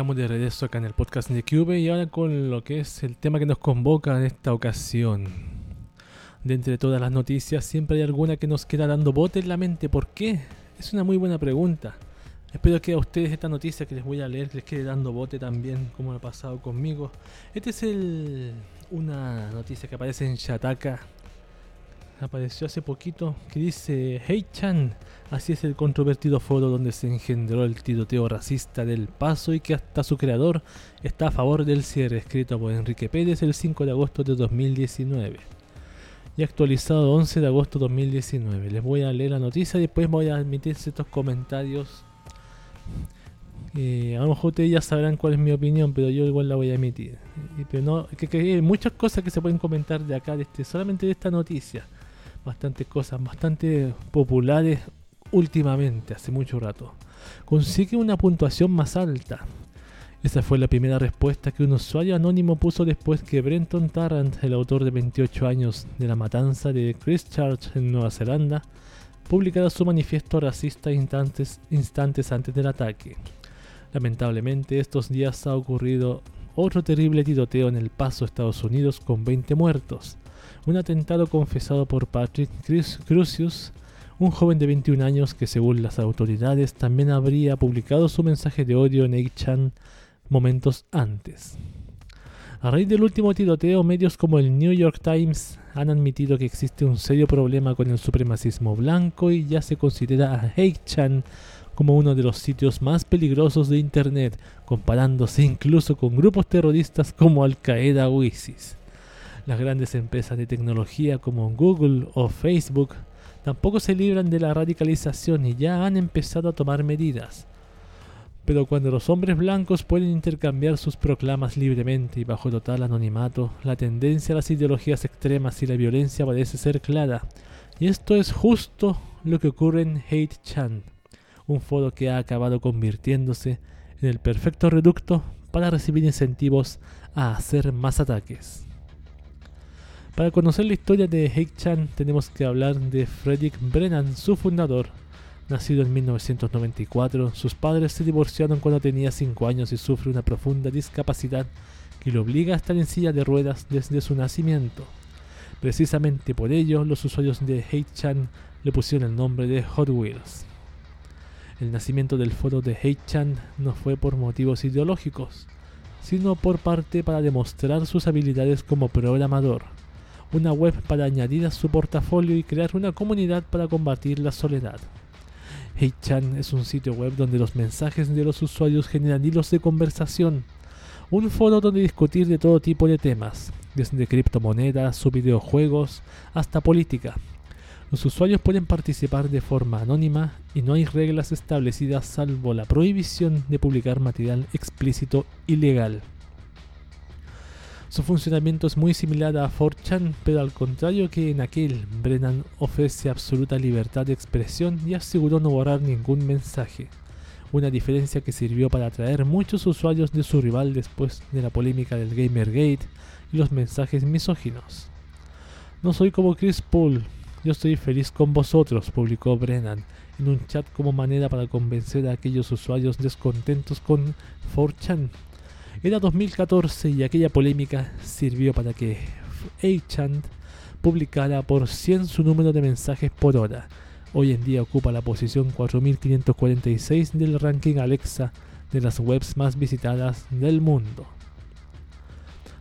Estamos de regreso acá en el podcast de Cube y ahora con lo que es el tema que nos convoca en esta ocasión. De entre todas las noticias siempre hay alguna que nos queda dando bote en la mente. ¿Por qué? Es una muy buena pregunta. Espero que a ustedes esta noticia que les voy a leer les quede dando bote también, como ha pasado conmigo. Este es el, una noticia que aparece en Shataka. Apareció hace poquito que dice, Hey Chan, así es el controvertido foro donde se engendró el tiroteo racista del paso y que hasta su creador está a favor del cierre, escrito por Enrique Pérez el 5 de agosto de 2019 y actualizado 11 de agosto de 2019. Les voy a leer la noticia y después voy a admitir estos comentarios eh, a lo mejor ustedes ya sabrán cuál es mi opinión, pero yo igual la voy a emitir. pero no, que, hay muchas cosas que se pueden comentar de acá, de este, solamente de esta noticia. Bastantes cosas, bastante populares últimamente, hace mucho rato. Consigue una puntuación más alta. Esa fue la primera respuesta que un usuario anónimo puso después que Brenton Tarrant, el autor de 28 años de la matanza de Christchurch en Nueva Zelanda, publicara su manifiesto racista instantes, instantes antes del ataque. Lamentablemente, estos días ha ocurrido otro terrible tiroteo en El Paso, Estados Unidos, con 20 muertos. Un atentado confesado por Patrick Crucius, un joven de 21 años que según las autoridades también habría publicado su mensaje de odio en 8chan momentos antes. A raíz del último tiroteo, medios como el New York Times han admitido que existe un serio problema con el supremacismo blanco y ya se considera a 8chan como uno de los sitios más peligrosos de Internet, comparándose incluso con grupos terroristas como Al-Qaeda o ISIS. Las grandes empresas de tecnología como Google o Facebook tampoco se libran de la radicalización y ya han empezado a tomar medidas. Pero cuando los hombres blancos pueden intercambiar sus proclamas libremente y bajo total anonimato, la tendencia a las ideologías extremas y la violencia parece ser clara. Y esto es justo lo que ocurre en Hate Chan un foro que ha acabado convirtiéndose en el perfecto reducto para recibir incentivos a hacer más ataques. Para conocer la historia de Heik-chan tenemos que hablar de Frederick Brennan, su fundador. Nacido en 1994, sus padres se divorciaron cuando tenía 5 años y sufre una profunda discapacidad que le obliga a estar en silla de ruedas desde su nacimiento. Precisamente por ello, los usuarios de Heik-chan le pusieron el nombre de Hot Wheels. El nacimiento del foro de Heichan no fue por motivos ideológicos, sino por parte para demostrar sus habilidades como programador, una web para añadir a su portafolio y crear una comunidad para combatir la soledad. Heichan es un sitio web donde los mensajes de los usuarios generan hilos de conversación, un foro donde discutir de todo tipo de temas, desde criptomonedas o videojuegos hasta política, los usuarios pueden participar de forma anónima y no hay reglas establecidas salvo la prohibición de publicar material explícito ilegal. Su funcionamiento es muy similar a 4chan, pero al contrario que en aquel, Brennan ofrece absoluta libertad de expresión y aseguró no borrar ningún mensaje, una diferencia que sirvió para atraer muchos usuarios de su rival después de la polémica del Gamergate y los mensajes misóginos. No soy como Chris Paul, yo estoy feliz con vosotros, publicó Brennan en un chat como manera para convencer a aquellos usuarios descontentos con 4chan. Era 2014 y aquella polémica sirvió para que 8chan publicara por 100 su número de mensajes por hora. Hoy en día ocupa la posición 4546 del ranking Alexa de las webs más visitadas del mundo.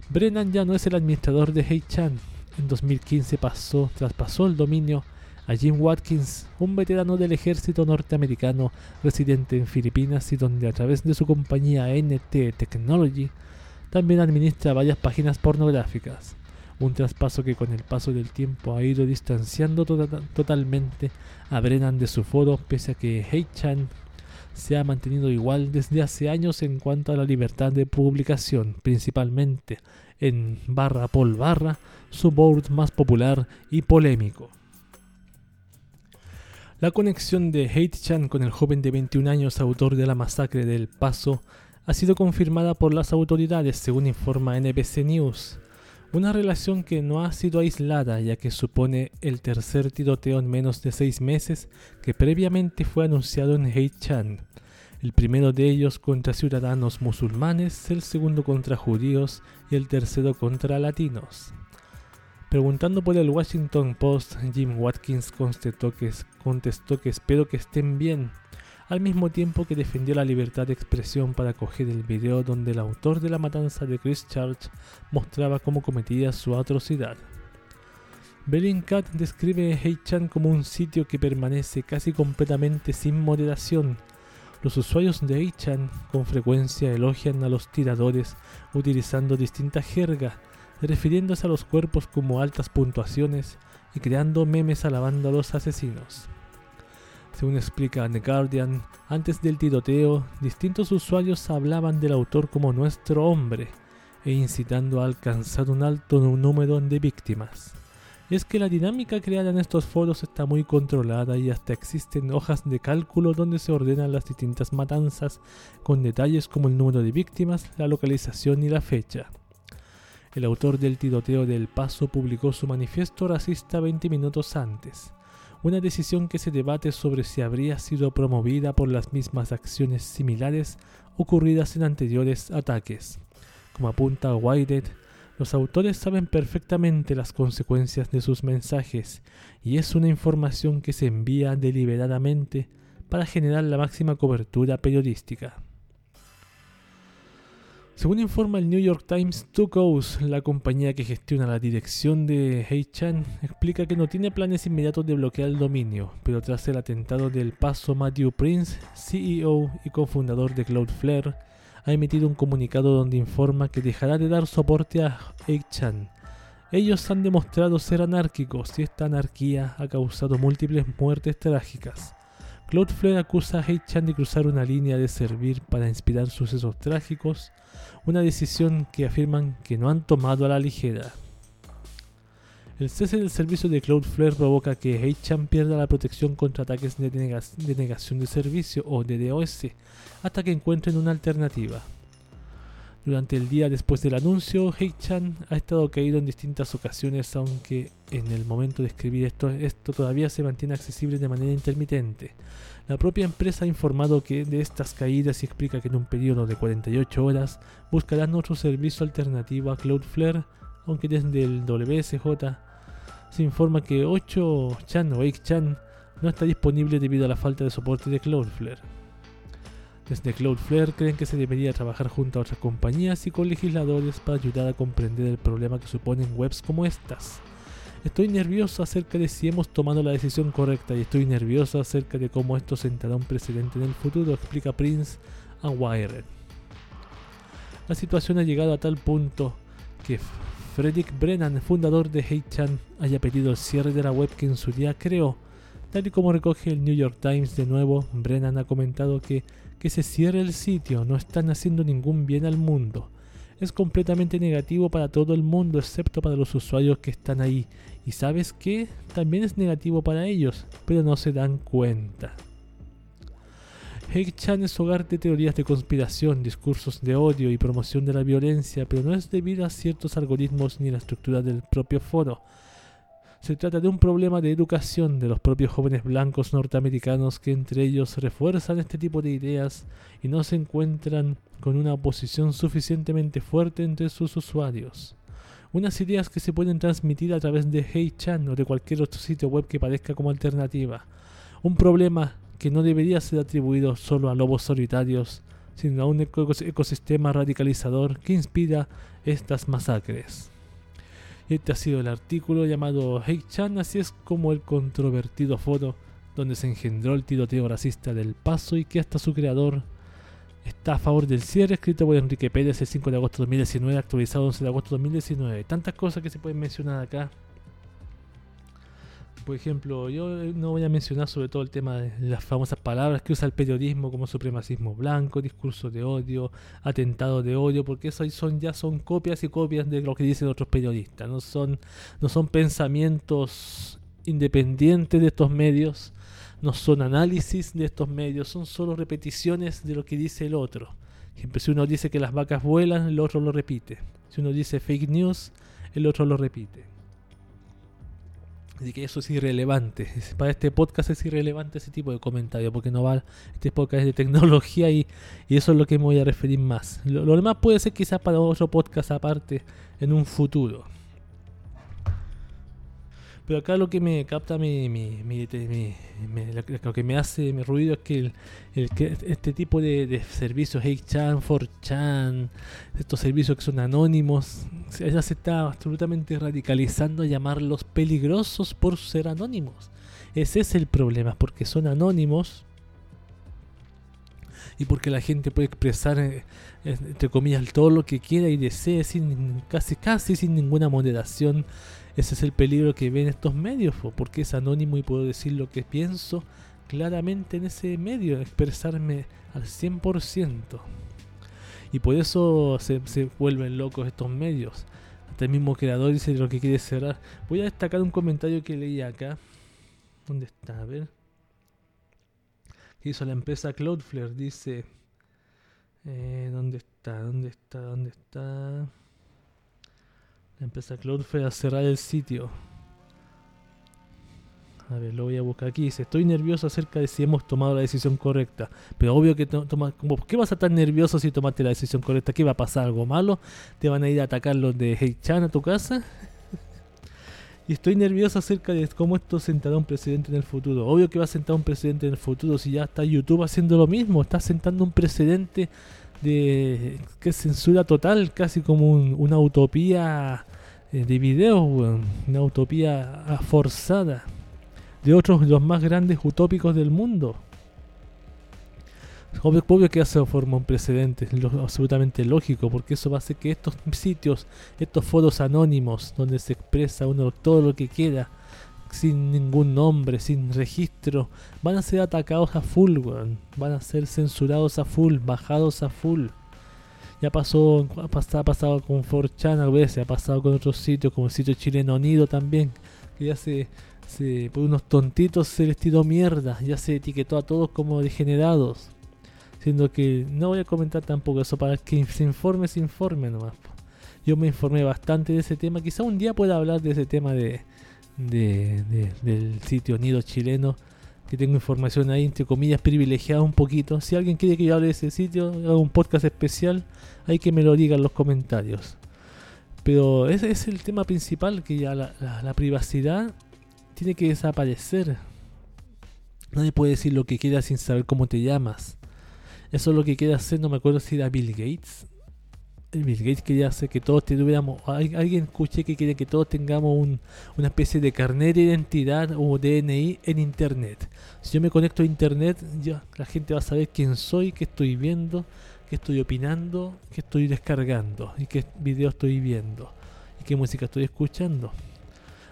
Brennan ya no es el administrador de 8chan, en 2015 pasó, traspasó el dominio a Jim Watkins, un veterano del ejército norteamericano residente en Filipinas y donde a través de su compañía NT Technology también administra varias páginas pornográficas. Un traspaso que con el paso del tiempo ha ido distanciando tota-, totalmente a Brennan de su foro, pese a que Hey-chan se ha mantenido igual desde hace años en cuanto a la libertad de publicación, principalmente en barra Pol barra, su board más popular y polémico. La conexión de Hate-chan con el joven de 21 años autor de la masacre del Paso ha sido confirmada por las autoridades, según informa NBC News. Una relación que no ha sido aislada, ya que supone el tercer tiroteo en menos de seis meses que previamente fue anunciado en Hate-chan. El primero de ellos contra ciudadanos musulmanes, el segundo contra judíos y el tercero contra latinos. Preguntando por el Washington Post, Jim Watkins contestó que, contestó que espero que estén bien, al mismo tiempo que defendió la libertad de expresión para coger el video donde el autor de la matanza de Christchurch mostraba cómo cometía su atrocidad. Bellingcat describe Heichan como un sitio que permanece casi completamente sin moderación. Los usuarios de Heichan con frecuencia elogian a los tiradores utilizando distintas jergas, refiriéndose a los cuerpos como altas puntuaciones y creando memes alabando a los asesinos. Según explica The Guardian, antes del tiroteo, distintos usuarios hablaban del autor como nuestro hombre e incitando a alcanzar un alto número de víctimas es que la dinámica creada en estos foros está muy controlada y hasta existen hojas de cálculo donde se ordenan las distintas matanzas con detalles como el número de víctimas, la localización y la fecha. El autor del tiroteo del Paso publicó su manifiesto racista 20 minutos antes, una decisión que se debate sobre si habría sido promovida por las mismas acciones similares ocurridas en anteriores ataques. Como apunta Whitehead, los autores saben perfectamente las consecuencias de sus mensajes y es una información que se envía deliberadamente para generar la máxima cobertura periodística. Según informa el New York Times, Goes, la compañía que gestiona la dirección de Chan, explica que no tiene planes inmediatos de bloquear el dominio, pero tras el atentado del paso Matthew Prince, CEO y cofundador de Cloudflare, ha emitido un comunicado donde informa que dejará de dar soporte a Eichan. Ellos han demostrado ser anárquicos y esta anarquía ha causado múltiples muertes trágicas. Cloudflare acusa a Heichan de cruzar una línea de servir para inspirar sucesos trágicos, una decisión que afirman que no han tomado a la ligera. El cese del servicio de Cloudflare provoca que Heichan pierda la protección contra ataques de, negación de servicio o DDoS hasta que encuentren una alternativa. Durante el día después del anuncio, Heichan ha estado caído en distintas ocasiones, aunque en el momento de escribir esto, esto todavía se mantiene accesible de manera intermitente. La propia empresa ha informado que de estas caídas y explica que en un periodo de 48 horas buscarán otro servicio alternativo a Cloudflare, aunque desde el WSJ se informa que 8chan o 8chan no está disponible debido a la falta de soporte de Cloudflare. Desde Cloudflare creen que se debería trabajar junto a otras compañías y con legisladores para ayudar a comprender el problema que suponen webs como estas. Estoy nervioso acerca de si hemos tomado la decisión correcta y estoy nervioso acerca de cómo esto sentará un precedente en el futuro, explica Prince a Wired. La situación ha llegado a tal punto que Frederick Brennan, fundador de HeyChan, haya pedido el cierre de la web que en su día creó. Tal y como recoge el New York Times de nuevo, Brennan ha comentado que que se cierre el sitio no están haciendo ningún bien al mundo. Es completamente negativo para todo el mundo excepto para los usuarios que están ahí. Y sabes qué? También es negativo para ellos, pero no se dan cuenta. Chan es hogar de teorías de conspiración, discursos de odio y promoción de la violencia, pero no es debido a ciertos algoritmos ni la estructura del propio foro. Se trata de un problema de educación de los propios jóvenes blancos norteamericanos que entre ellos refuerzan este tipo de ideas y no se encuentran con una oposición suficientemente fuerte entre sus usuarios. Unas ideas que se pueden transmitir a través de HeyChan o de cualquier otro sitio web que parezca como alternativa. Un problema que no debería ser atribuido solo a lobos solitarios, sino a un ecosistema radicalizador que inspira estas masacres. Este ha sido el artículo llamado Hey Chan, así es como el controvertido foro donde se engendró el tiroteo racista del paso y que hasta su creador está a favor del cierre, escrito por Enrique Pérez el 5 de agosto de 2019, actualizado el 11 de agosto de 2019. Tantas cosas que se pueden mencionar acá por ejemplo, yo eh, no voy a mencionar sobre todo el tema de las famosas palabras que usa el periodismo como supremacismo blanco, discurso de odio, atentado de odio, porque eso son ya son copias y copias de lo que dicen otros periodistas, no son no son pensamientos independientes de estos medios, no son análisis de estos medios, son solo repeticiones de lo que dice el otro. Siempre si uno dice que las vacas vuelan, el otro lo repite. Si uno dice fake news, el otro lo repite. Así que eso es irrelevante. Para este podcast es irrelevante ese tipo de comentario, porque no va. Este podcast es de tecnología y, y eso es lo que me voy a referir más. Lo, lo demás puede ser quizás para otro podcast aparte en un futuro. Pero acá lo que me capta mi, mi, mi, lo que me hace mi ruido es que, el, que este tipo de, servicios, 8chan, 4chan, estos servicios que son anónimos, ya se está absolutamente radicalizando a llamarlos peligrosos por ser anónimos. Ese es el problema, porque son anónimos y porque la gente puede expresar eh, entre comillas todo lo que quiera y desee sin casi casi sin ninguna moderación ese es el peligro que ven estos medios, porque es anónimo y puedo decir lo que pienso claramente en ese medio, expresarme al 100%. Y por eso se, vuelven locos estos medios. Hasta el mismo creador dice lo que quiere cerrar. Voy a destacar un comentario que leí acá. ¿Dónde está? A ver. Que hizo la empresa Cloudflare. Dice... Eh, ¿Dónde está? ¿Dónde está? ¿Dónde está? La empresa Cloudflare a cerrar el sitio. A ver, lo voy a buscar aquí. Dice, estoy nervioso acerca de si hemos tomado la decisión correcta. Pero obvio que toma, ¿por qué vas a estar nervioso si tomaste la decisión correcta? ¿Qué va a pasar? ¿Algo malo? ¿Te van a ir a atacar los de Heichan a tu casa? y estoy nervioso acerca de cómo esto sentará un presidente en el futuro. Obvio que va a sentar un presidente en el futuro si ya está YouTube haciendo lo mismo. Está sentando un precedente de que censura total, casi como una utopía eh, de videos, una utopía forzada de otros de los más grandes utópicos del mundo. Obvio, obvio que eso forma un precedente, es absolutamente lógico, porque eso va a hacer que estos sitios, estos foros anónimos, donde se expresa uno todo lo que quiera, sin ningún nombre, sin registro, van a ser atacados a full, van a ser censurados a full, bajados a full. Ya pasó, ha pasado, con 4chan a veces, ha pasado con otros sitios, como el sitio chileno Nido también, que ya se, se, por unos tontitos se les tiró mierda, ya se etiquetó a todos como degenerados. Siendo que no voy a comentar tampoco eso, para que se informe, se informe nomás. Yo me informé bastante de ese tema, quizá un día pueda hablar de ese tema de, de, del sitio Nido chileno, que tengo información ahí, entre comillas, privilegiada un poquito. Si alguien quiere que yo hable de ese sitio, haga un podcast especial, hay que me lo diga en los comentarios. Pero ese es el tema principal, que ya la, la, privacidad tiene que desaparecer. Nadie puede decir lo que quiera sin saber cómo te llamas. Eso es lo que quiere hacer, no me acuerdo si era Bill Gates Bill Gates quería hacer que todos tuviéramos, alguien escuché que quiere que todos tengamos una especie de carnet de identidad o DNI en internet. Si yo me conecto a internet, ya la gente va a saber quién soy, qué estoy viendo, qué estoy opinando, qué estoy descargando y qué video estoy viendo y qué música estoy escuchando.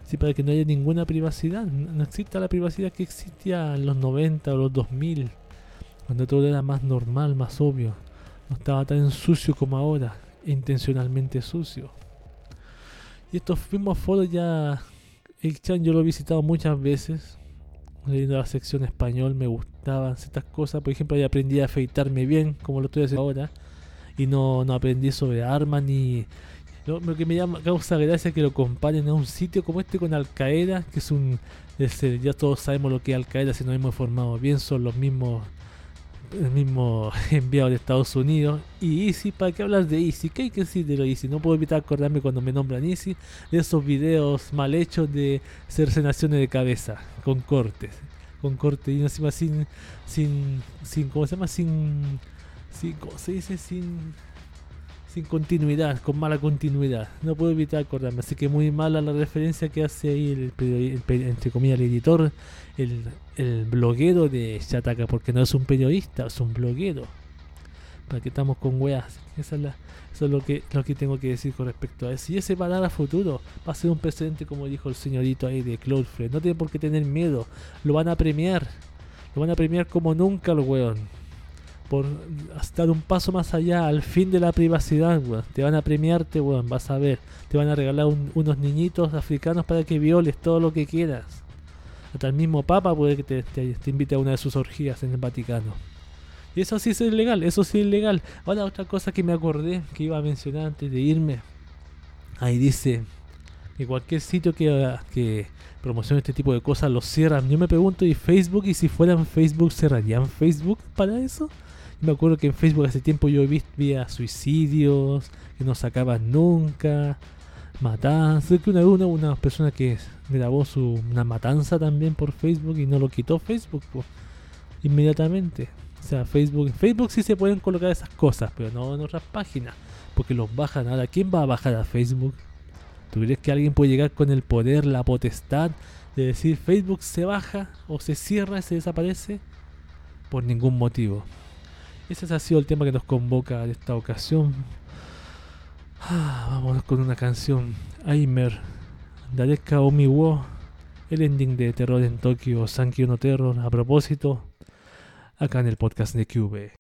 Así para que no haya ninguna privacidad, no exista la privacidad que existía en los 90 o los 2000, cuando todo era más normal, más obvio. No estaba tan sucio como ahora intencionalmente sucio. Y estos mismos foros ya, el chan yo lo he visitado muchas veces, leyendo la sección español, me gustaban ciertas cosas, por ejemplo, ahí aprendí a afeitarme bien, como lo estoy haciendo ahora, y no, no aprendí sobre armas ni... Lo, que me llama, causa gracia que lo comparen a un sitio como este con Al Qaeda, que es un... ya todos sabemos lo que es Al Qaeda si nos hemos informado bien, son los mismos el mismo enviado de Estados Unidos. Y Easy, ¿para qué hablas de Easy? ¿Qué hay que decir de lo Easy? No puedo evitar acordarme cuando me nombran Easy de esos videos mal hechos de cercenaciones de cabeza con cortes. Con cortes y encima sin, sin, sin, ¿cómo se llama? Sin, sin, ¿cómo se dice? Sin, sin continuidad, con mala continuidad. No puedo evitar acordarme. Así que muy mala la referencia que hace ahí el, entre comillas el editor, el, el bloguero de Chataka, porque no es un periodista, es un bloguero. Para que estamos con weas. Esa es la, eso es lo que, lo que tengo que decir con respecto a eso. Y ese a dar futuro. Va a ser un precedente, como dijo el señorito ahí de Cloudflare. No tiene por qué tener miedo. Lo van a premiar. Lo van a premiar como nunca el weón por estar un paso más allá al fin de la privacidad, Te van a premiarte, weón, vas a ver. Te van a regalar unos niñitos africanos para que violes todo lo que quieras. Hasta el mismo Papa puede que te, te, invite a una de sus orgías en el Vaticano. Y eso sí es ilegal, eso sí es ilegal. Ahora otra cosa que me acordé que iba a mencionar antes de irme. Ahí dice, Y cualquier sitio que, que promocione este tipo de cosas lo cierran. Yo me pregunto, ¿y Facebook? ¿Y si fueran Facebook, cerrarían Facebook para eso? me acuerdo que en Facebook hace tiempo yo vi suicidios que no sacaban nunca, matanzas. Que una una, una persona que grabó su, una matanza también por Facebook y no lo quitó Facebook inmediatamente. O sea, Facebook, Facebook sí se pueden colocar esas cosas, pero no en otras páginas, porque los bajan. Ahora, ¿quién va a bajar a Facebook? ¿Tú crees que alguien puede llegar con el poder, la potestad de decir Facebook se baja o se cierra, se desaparece? Por ningún motivo. Ese ha sido el tema que nos convoca en esta ocasión. Ah, vámonos con una canción. Aimer, Dareka Omiwo, el ending de Terror en Tokio, Sankyo no Terror. A propósito, acá en el podcast de Cube.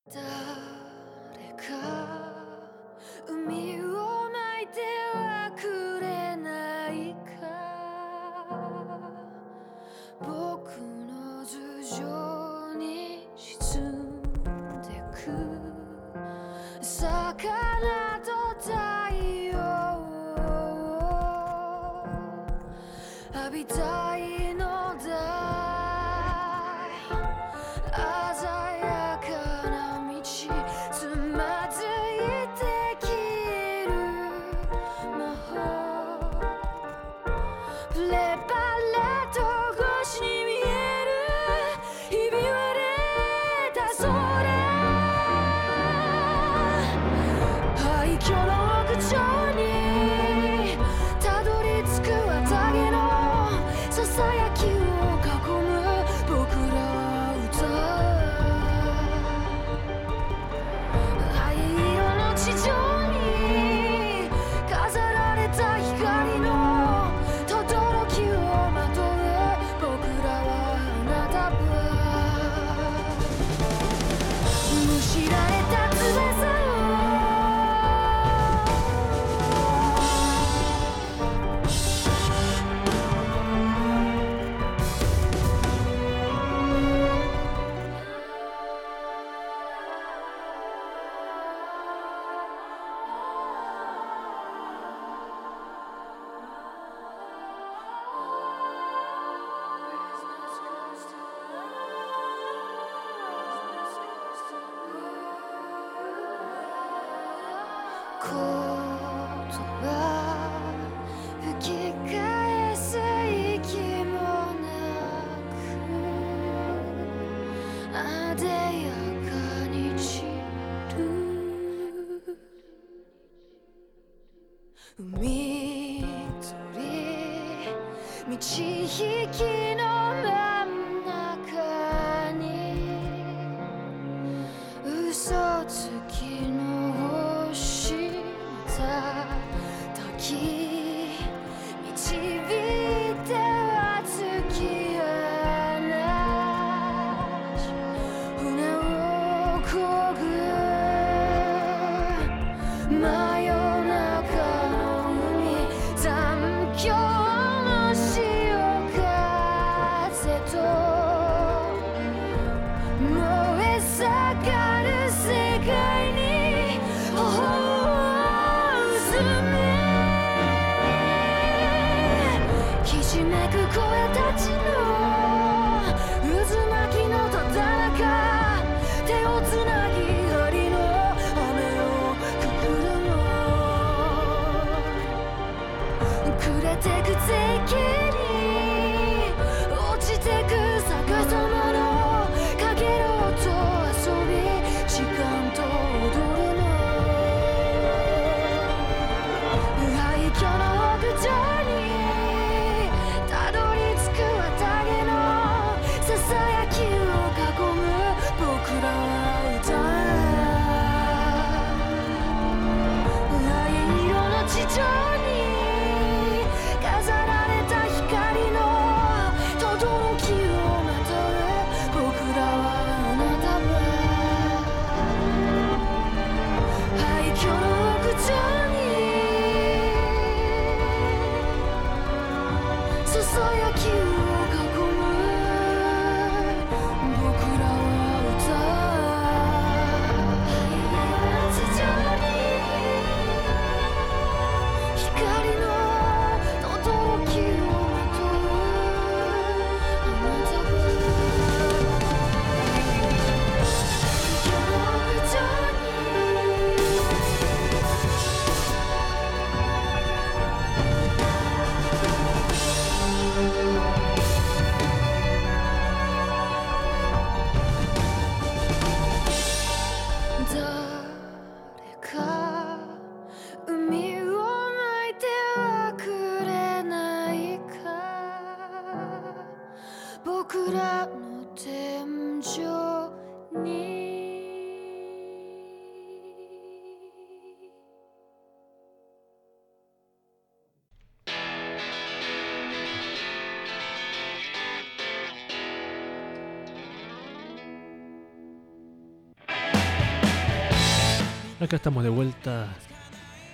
Acá estamos de vuelta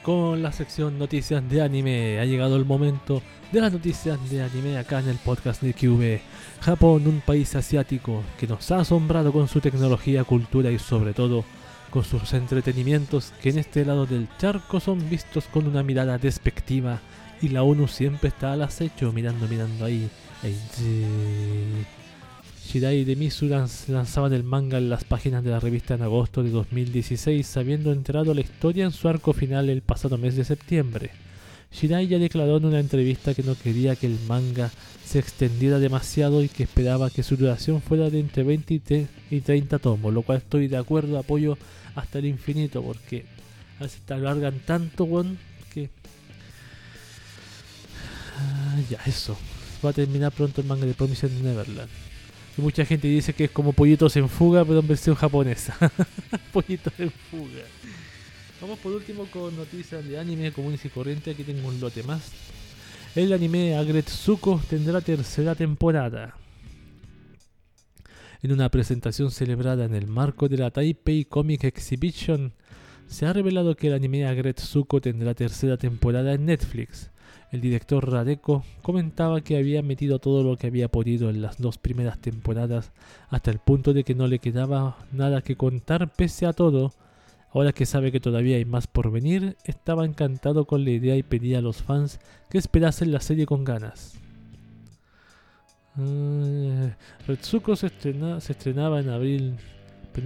con la sección noticias de anime. Ha llegado el momento de las noticias de anime acá en el podcast de QV. Japón, un país asiático que nos ha asombrado con su tecnología, cultura y sobre todo con sus entretenimientos que en este lado del charco son vistos con una mirada despectiva y la ONU siempre está al acecho mirando, mirando ahí. ahí Shirai de Misu lanzaban el manga en las páginas de la revista en agosto de 2016, habiendo entrado la historia en su arco final el pasado mes de septiembre. Shirai ya declaró en una entrevista que no quería que el manga se extendiera demasiado y que esperaba que su duración fuera de entre 20 y 30 tomos, lo cual estoy de acuerdo, apoyo hasta el infinito, porque a veces te alargan tanto, bueno, que... Ah, ya, eso. Va a terminar pronto el manga de Promise Neverland mucha gente dice que es como Pollitos en Fuga, pero en versión japonesa. Pollitos en Fuga. Vamos por último con noticias de anime comunes y corriente. Aquí tengo un lote más. El anime Agretsuko tendrá tercera temporada. En una presentación celebrada en el marco de la Taipei Comic Exhibition, se ha revelado que el anime Agretsuko tendrá tercera temporada en Netflix. El director Radeko comentaba que había metido todo lo que había podido en las dos primeras temporadas hasta el punto de que no le quedaba nada que contar pese a todo. Ahora que sabe que todavía hay más por venir, estaba encantado con la idea y pedía a los fans que esperasen la serie con ganas. Uh, se, estrenaba en abril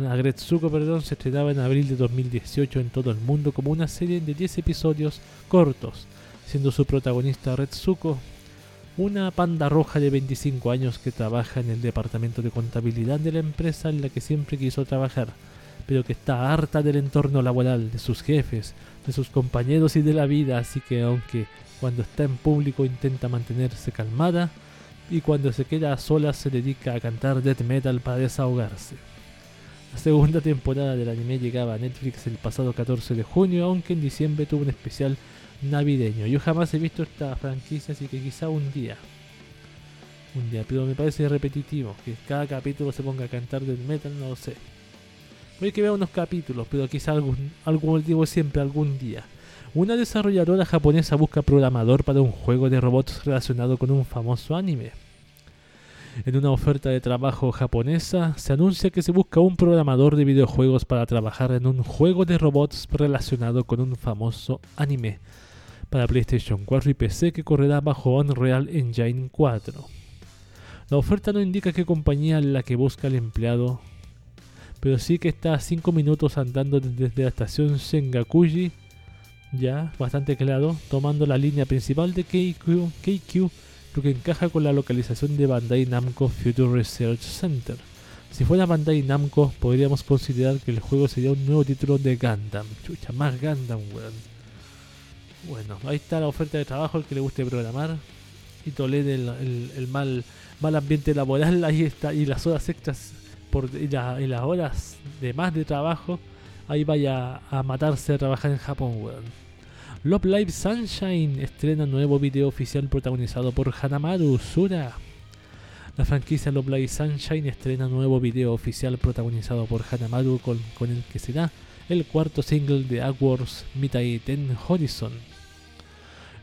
Agretsuko, perdón, se estrenaba en abril de 2018 en todo el mundo como una serie de 10 episodios cortos siendo su protagonista Retsuko, una panda roja de 25 años que trabaja en el departamento de contabilidad de la empresa en la que siempre quiso trabajar, pero que está harta del entorno laboral, de sus jefes, de sus compañeros y de la vida, así que aunque cuando está en público intenta mantenerse calmada, y cuando se queda a solas se dedica a cantar death metal para desahogarse. La segunda temporada del anime llegaba a Netflix el pasado 14 de junio, aunque en diciembre tuvo un especial navideño. Yo jamás he visto esta franquicia, así que quizá un día. Un día, pero me parece repetitivo. Que cada capítulo se ponga a cantar del metal, no lo sé. Voy a que ver unos capítulos, pero quizá algún, algún digo siempre, algún día. Una desarrolladora japonesa busca programador para un juego de robots relacionado con un famoso anime. En una oferta de trabajo japonesa se anuncia que se busca un programador de videojuegos para trabajar en un juego de robots relacionado con un famoso anime para PlayStation 4 y PC que correrá bajo Unreal Engine 4. La oferta no indica qué compañía la que busca el empleado, pero sí que está a 5 minutos andando desde la estación Sengakuji, ya bastante claro, tomando la línea principal de KQ, KQ, lo que encaja con la localización de Bandai Namco Future Research Center. Si fuera Bandai Namco, podríamos considerar que el juego sería un nuevo título de Gundam. Chucha, más Gundam. Bueno, ahí está la oferta de trabajo, el que le guste programar y tolere el, mal, mal ambiente laboral, ahí está, y las horas extras por, y, las horas de más de trabajo, ahí vaya a matarse a trabajar en Japón, weón. Love Live Sunshine estrena nuevo video oficial protagonizado por Hanamaru Sura. La franquicia Love Live Sunshine estrena nuevo video oficial protagonizado por Hanamaru con, con el que será el cuarto single de Awards Mitai Ten Horizon.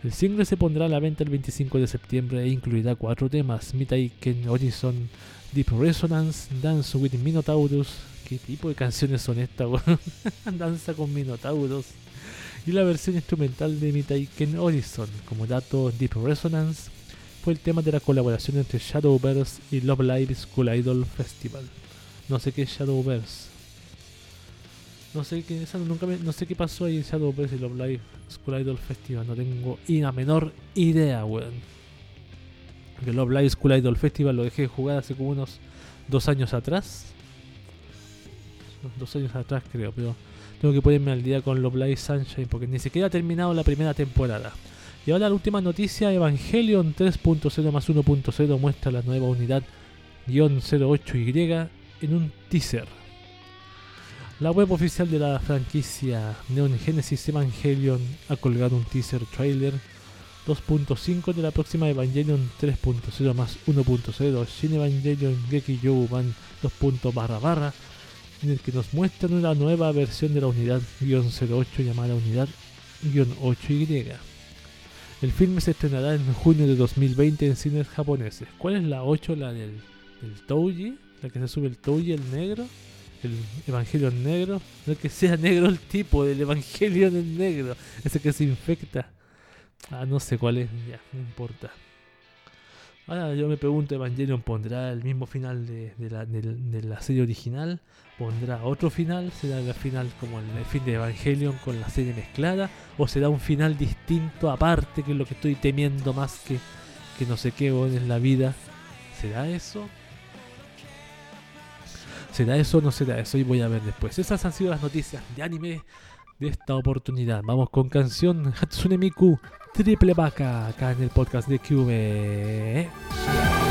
El single se pondrá a la venta el 25 de septiembre e incluirá cuatro temas: Mitai Ken Horizon, Deep Resonance, Dance with Minotaurus. ¿Qué tipo de canciones son estas, Danza con Minotaurus. Y la versión instrumental de Mitai Ken Horizon. Como dato, Deep Resonance fue el tema de la colaboración entre Shadowverse y Love Live School Idol Festival. No sé qué es Shadowverse. No sé qué, nunca no sé qué pasó ahí en Shadowverse y Love Live School Idol Festival. No tengo ni la menor idea, weón. Que Love Live School Idol Festival lo dejé de jugar hace como unos dos años atrás. Dos años atrás creo, pero tengo que ponerme al día con Love Live Sunshine porque ni siquiera ha terminado la primera temporada. Y ahora la última noticia, Evangelion 3.0 más 1.0 muestra la nueva unidad 08Y en un teaser. La web oficial de la franquicia Neon Genesis Evangelion ha colgado un teaser trailer 2.5 de la próxima Evangelion 3.0 más 1.0 Shin Evangelion Geki Youban 2. barra barra en el que nos muestran una nueva versión de la unidad-08 llamada unidad-8Y. El filme se estrenará en junio de 2020 en cines japoneses. ¿Cuál es la 8? La del, del Touji, la que se sube el Touji, el negro, el Evangelio negro. No que sea negro el tipo del Evangelio en negro, ese que se infecta. Ah, no sé cuál es, ya, no importa. Ahora yo me pregunto, Evangelion pondrá el mismo final de, la, de, la, serie original, pondrá otro final, será el final como el, fin de Evangelion con la serie mezclada, o será un final distinto aparte, que es lo que estoy temiendo más que, que no sé qué en la vida. ¿Será eso? ¿Será eso o no será eso? Y voy a ver después. Esas han sido las noticias de anime de esta oportunidad. Vamos con canción Hatsune Miku Triple Vaca acá en el podcast de QV.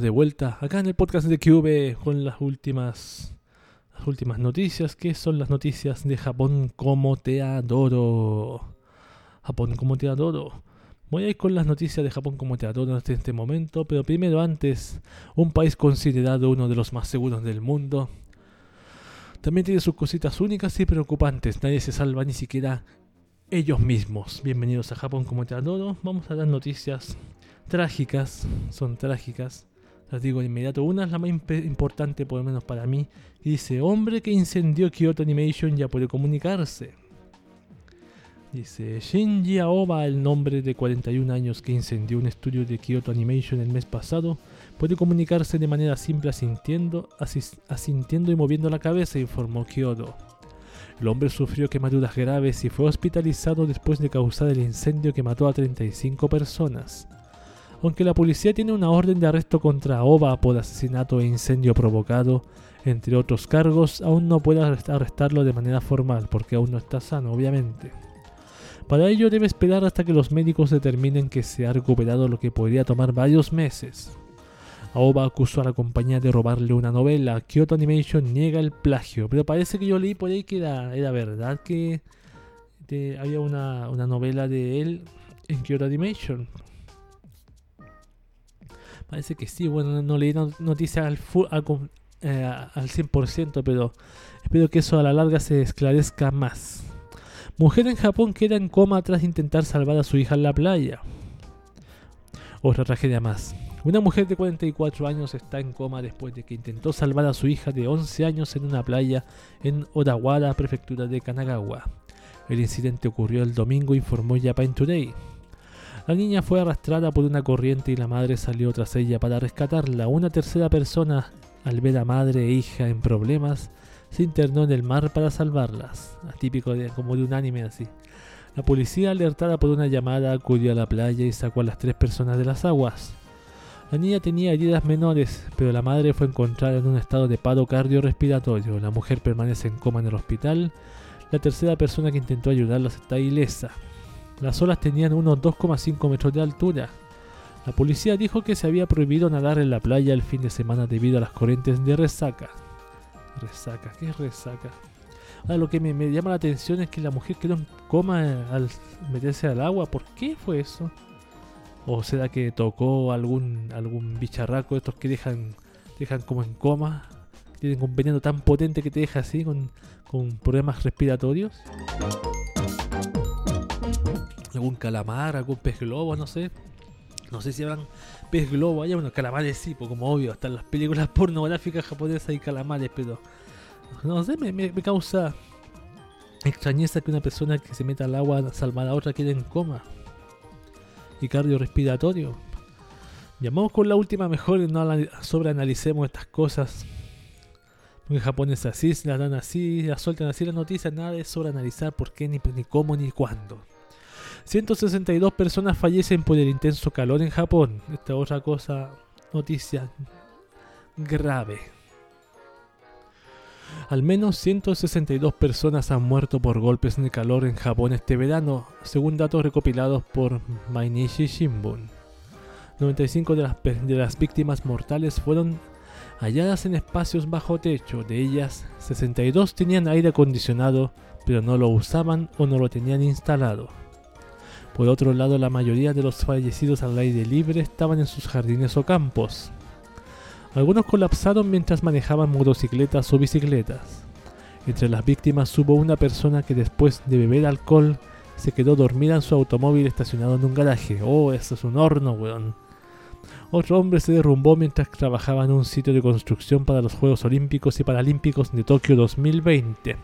Estamos de vuelta acá en el podcast de QV con las últimas las últimas noticias, que son las noticias de Japón como te adoro. Japón como te adoro. Voy a ir con las noticias de Japón como te adoro en este momento, pero primero antes, un país considerado uno de los más seguros del mundo. También tiene sus cositas únicas y preocupantes. Nadie se salva ni siquiera ellos mismos. Bienvenidos a Japón como te adoro. Vamos a dar noticias trágicas. Son trágicas. Las digo de inmediato. Una es la más importante, por lo menos para mí. dice, hombre que incendió Kyoto Animation ya puede comunicarse. Dice, Shinji Aoba, el nombre de 41 años que incendió un estudio de Kyoto Animation el mes pasado, puede comunicarse de manera simple asintiendo, asintiendo y moviendo la cabeza, informó Kyoto. El hombre sufrió quemaduras graves y fue hospitalizado después de causar el incendio que mató a 35 personas. Aunque la policía tiene una orden de arresto contra Aoba por asesinato e incendio provocado, entre otros cargos, aún no puede arrestarlo de manera formal porque aún no está sano, obviamente. Para ello debe esperar hasta que los médicos determinen que se ha recuperado lo que podría tomar varios meses. Aoba acusó a la compañía de robarle una novela. Kyoto Animation niega el plagio. Pero parece que yo leí por ahí que era, verdad que había una, novela de él en Kyoto Animation. Parece que sí. Bueno, no leí noticias al, al, eh, al 100%, pero espero que eso a la larga se esclarezca más. Mujer en Japón queda en coma tras intentar salvar a su hija en la playa. Otra tragedia más. Una mujer de 44 años está en coma después de que intentó salvar a su hija de 11 años en una playa en Odawara, prefectura de Kanagawa. El incidente ocurrió el domingo, informó Japan Today. La niña fue arrastrada por una corriente y la madre salió tras ella para rescatarla. Una tercera persona, al ver a madre e hija en problemas, se internó en el mar para salvarlas, típico de, como de un anime así. La policía, alertada por una llamada, acudió a la playa y sacó a las tres personas de las aguas. La niña tenía heridas menores, pero la madre fue encontrada en un estado de paro cardiorrespiratorio. La mujer permanece en coma en el hospital. La tercera persona que intentó ayudarlas está ilesa. Las olas tenían unos 2,5 metros de altura. La policía dijo que se había prohibido nadar en la playa el fin de semana debido a las corrientes de resaca. Resaca, ¿qué es resaca? Ahora lo que me, llama la atención es que la mujer quedó en coma al meterse al agua. ¿Por qué fue eso? ¿O será que tocó algún algún bicharraco estos que dejan, dejan como en coma? Tienen un veneno tan potente que te deja así con, con problemas respiratorios. Algún calamar, algún pez globo, no sé. No sé si habrán pez globo allá, bueno, calamares sí, pues como obvio, hasta en las películas pornográficas japonesas hay calamares, pero no sé, me, causa extrañeza que una persona que se meta al agua a salvar a otra quede en coma y cardiorrespiratorio. Llamamos con la última mejor y no sobreanalicemos estas cosas. Porque Japón es así, se la dan así, la sueltan así las noticias, nada de sobreanalizar por qué, ni, ni cómo, ni cuándo. 162 personas fallecen por el intenso calor en Japón. Esta otra cosa, noticia grave. Al menos 162 personas han muerto por golpes de calor en Japón este verano, según datos recopilados por Mainichi Shimbun. 95 de las, de las víctimas mortales fueron halladas en espacios bajo techo, de ellas 62 tenían aire acondicionado, pero no lo usaban o no lo tenían instalado. Por otro lado, la mayoría de los fallecidos al aire libre estaban en sus jardines o campos. Algunos colapsaron mientras manejaban motocicletas o bicicletas. Entre las víctimas hubo una persona que después de beber alcohol se quedó dormida en su automóvil estacionado en un garaje. Oh, eso es un horno, weón. Otro hombre se derrumbó mientras trabajaba en un sitio de construcción para los Juegos Olímpicos y Paralímpicos de Tokio 2020.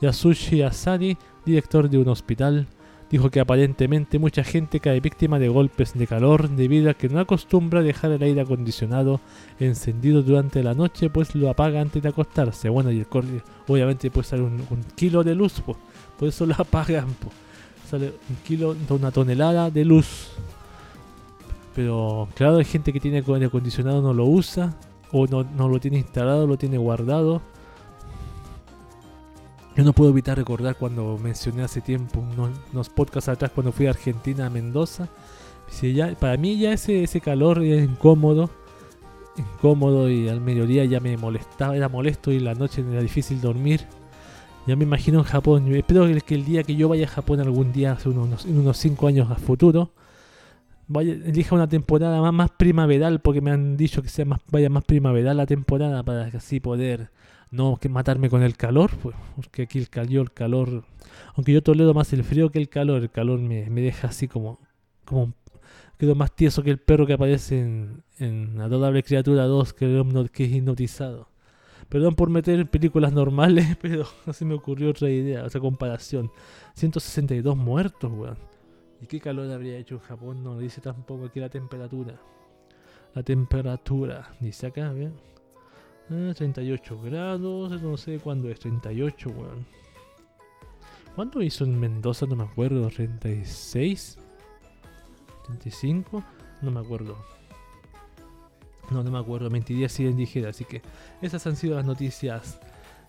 Yasushi Asani, director de un hospital, Dijo que aparentemente mucha gente cae víctima de golpes de calor debido a que no acostumbra dejar el aire acondicionado encendido durante la noche, pues lo apaga antes de acostarse. Bueno, y el corte, obviamente puede salir un, kilo de luz, pues, por eso lo apagan. Sale un kilo, una tonelada de luz. Pero claro, hay gente que tiene aire acondicionado no lo usa, o no, no lo tiene instalado, lo tiene guardado yo no puedo evitar recordar cuando mencioné hace tiempo, unos, podcasts atrás, cuando fui a Argentina, a Mendoza. para mí ya ese, ese calor es incómodo. incómodo y al mediodía ya me molestaba, era molesto y la noche era difícil dormir. Ya me imagino en Japón. Espero que el día que yo vaya a Japón algún día, hace unos, unos 5 años a futuro, vaya, elija una temporada más, más primaveral, porque me han dicho que sea más, vaya más primaveral la temporada para así poder no que matarme con el calor, pues, porque aquí el calor, el calor, aunque yo tolero más el frío que el calor, el calor me, me deja así como, como quedo más tieso que el perro que aparece en, en Adorable Criatura 2, que, es hipnotizado. Perdón por meter películas normales, pero así me ocurrió otra idea, otra comparación. 162 muertos, weón. ¿Y qué calor habría hecho en Japón? No dice tampoco aquí la temperatura. La temperatura, dice acá, ¿bien? 38 ah, grados, no sé cuándo es, 38, weón. ¿Cuánto hizo en Mendoza? No me acuerdo, 36, 35, no me acuerdo. No, no me acuerdo, mentiría si les dijera. Así que esas han sido las noticias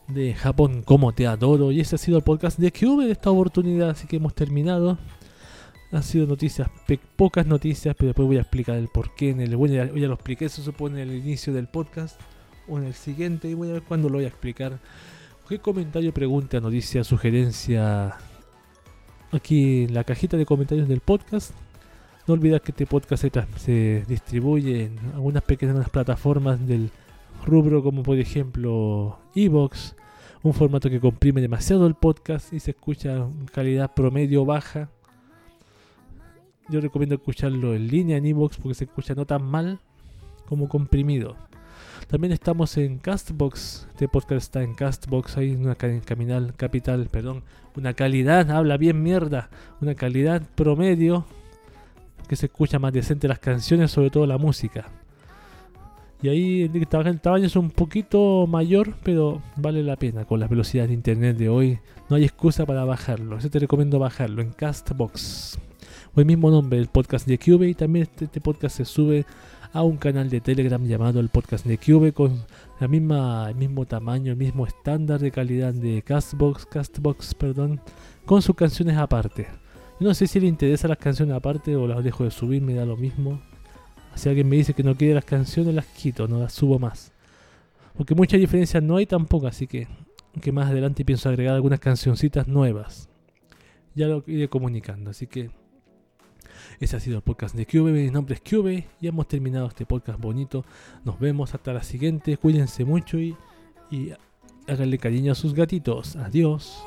de Japón como te adoro. Y ese ha sido el podcast de Cube de esta oportunidad. Así que hemos terminado. Han sido noticias, pocas noticias, pero después voy a explicar el porqué. En el, bueno, ya, ya lo expliqué, eso supone en el inicio del podcast o en el siguiente. Y voy a ver cuándo lo voy a explicar. ¿Qué comentario, pregunta, noticia, sugerencia? Aquí en la cajita de comentarios del podcast no olvides que este podcast se, distribuye en algunas pequeñas plataformas del rubro como por ejemplo Evox, un formato que comprime demasiado el podcast y se escucha en calidad promedio baja. Yo recomiendo escucharlo en línea en Evox porque se escucha no tan mal como comprimido. También estamos en Castbox. Este podcast está en Castbox. Hay una caminal capital, perdón, una calidad, habla bien mierda, una calidad promedio que se escucha más decente las canciones, sobre todo la música. Y ahí el tamaño es un poquito mayor, pero vale la pena con la velocidad de internet de hoy. No hay excusa para bajarlo. Yo te recomiendo bajarlo en Castbox. O el mismo nombre, el podcast de Cube. Y también este, este, podcast se sube a un canal de Telegram llamado el podcast de Cube con la misma, el mismo tamaño, el mismo estándar de calidad de Castbox, Castbox, perdón, con sus canciones aparte. No sé si le interesa las canciones aparte o las dejo de subir, me da lo mismo. Si alguien me dice que no quiere las canciones, las quito, no las subo más. Porque muchas diferencias no hay tampoco, así que, que más adelante pienso agregar algunas cancioncitas nuevas. Ya lo iré comunicando, así que ese ha sido el podcast de Cube. Mi nombre es Cube y hemos terminado este podcast bonito. Nos vemos hasta la siguiente. Cuídense mucho y, y háganle cariño a sus gatitos. Adiós.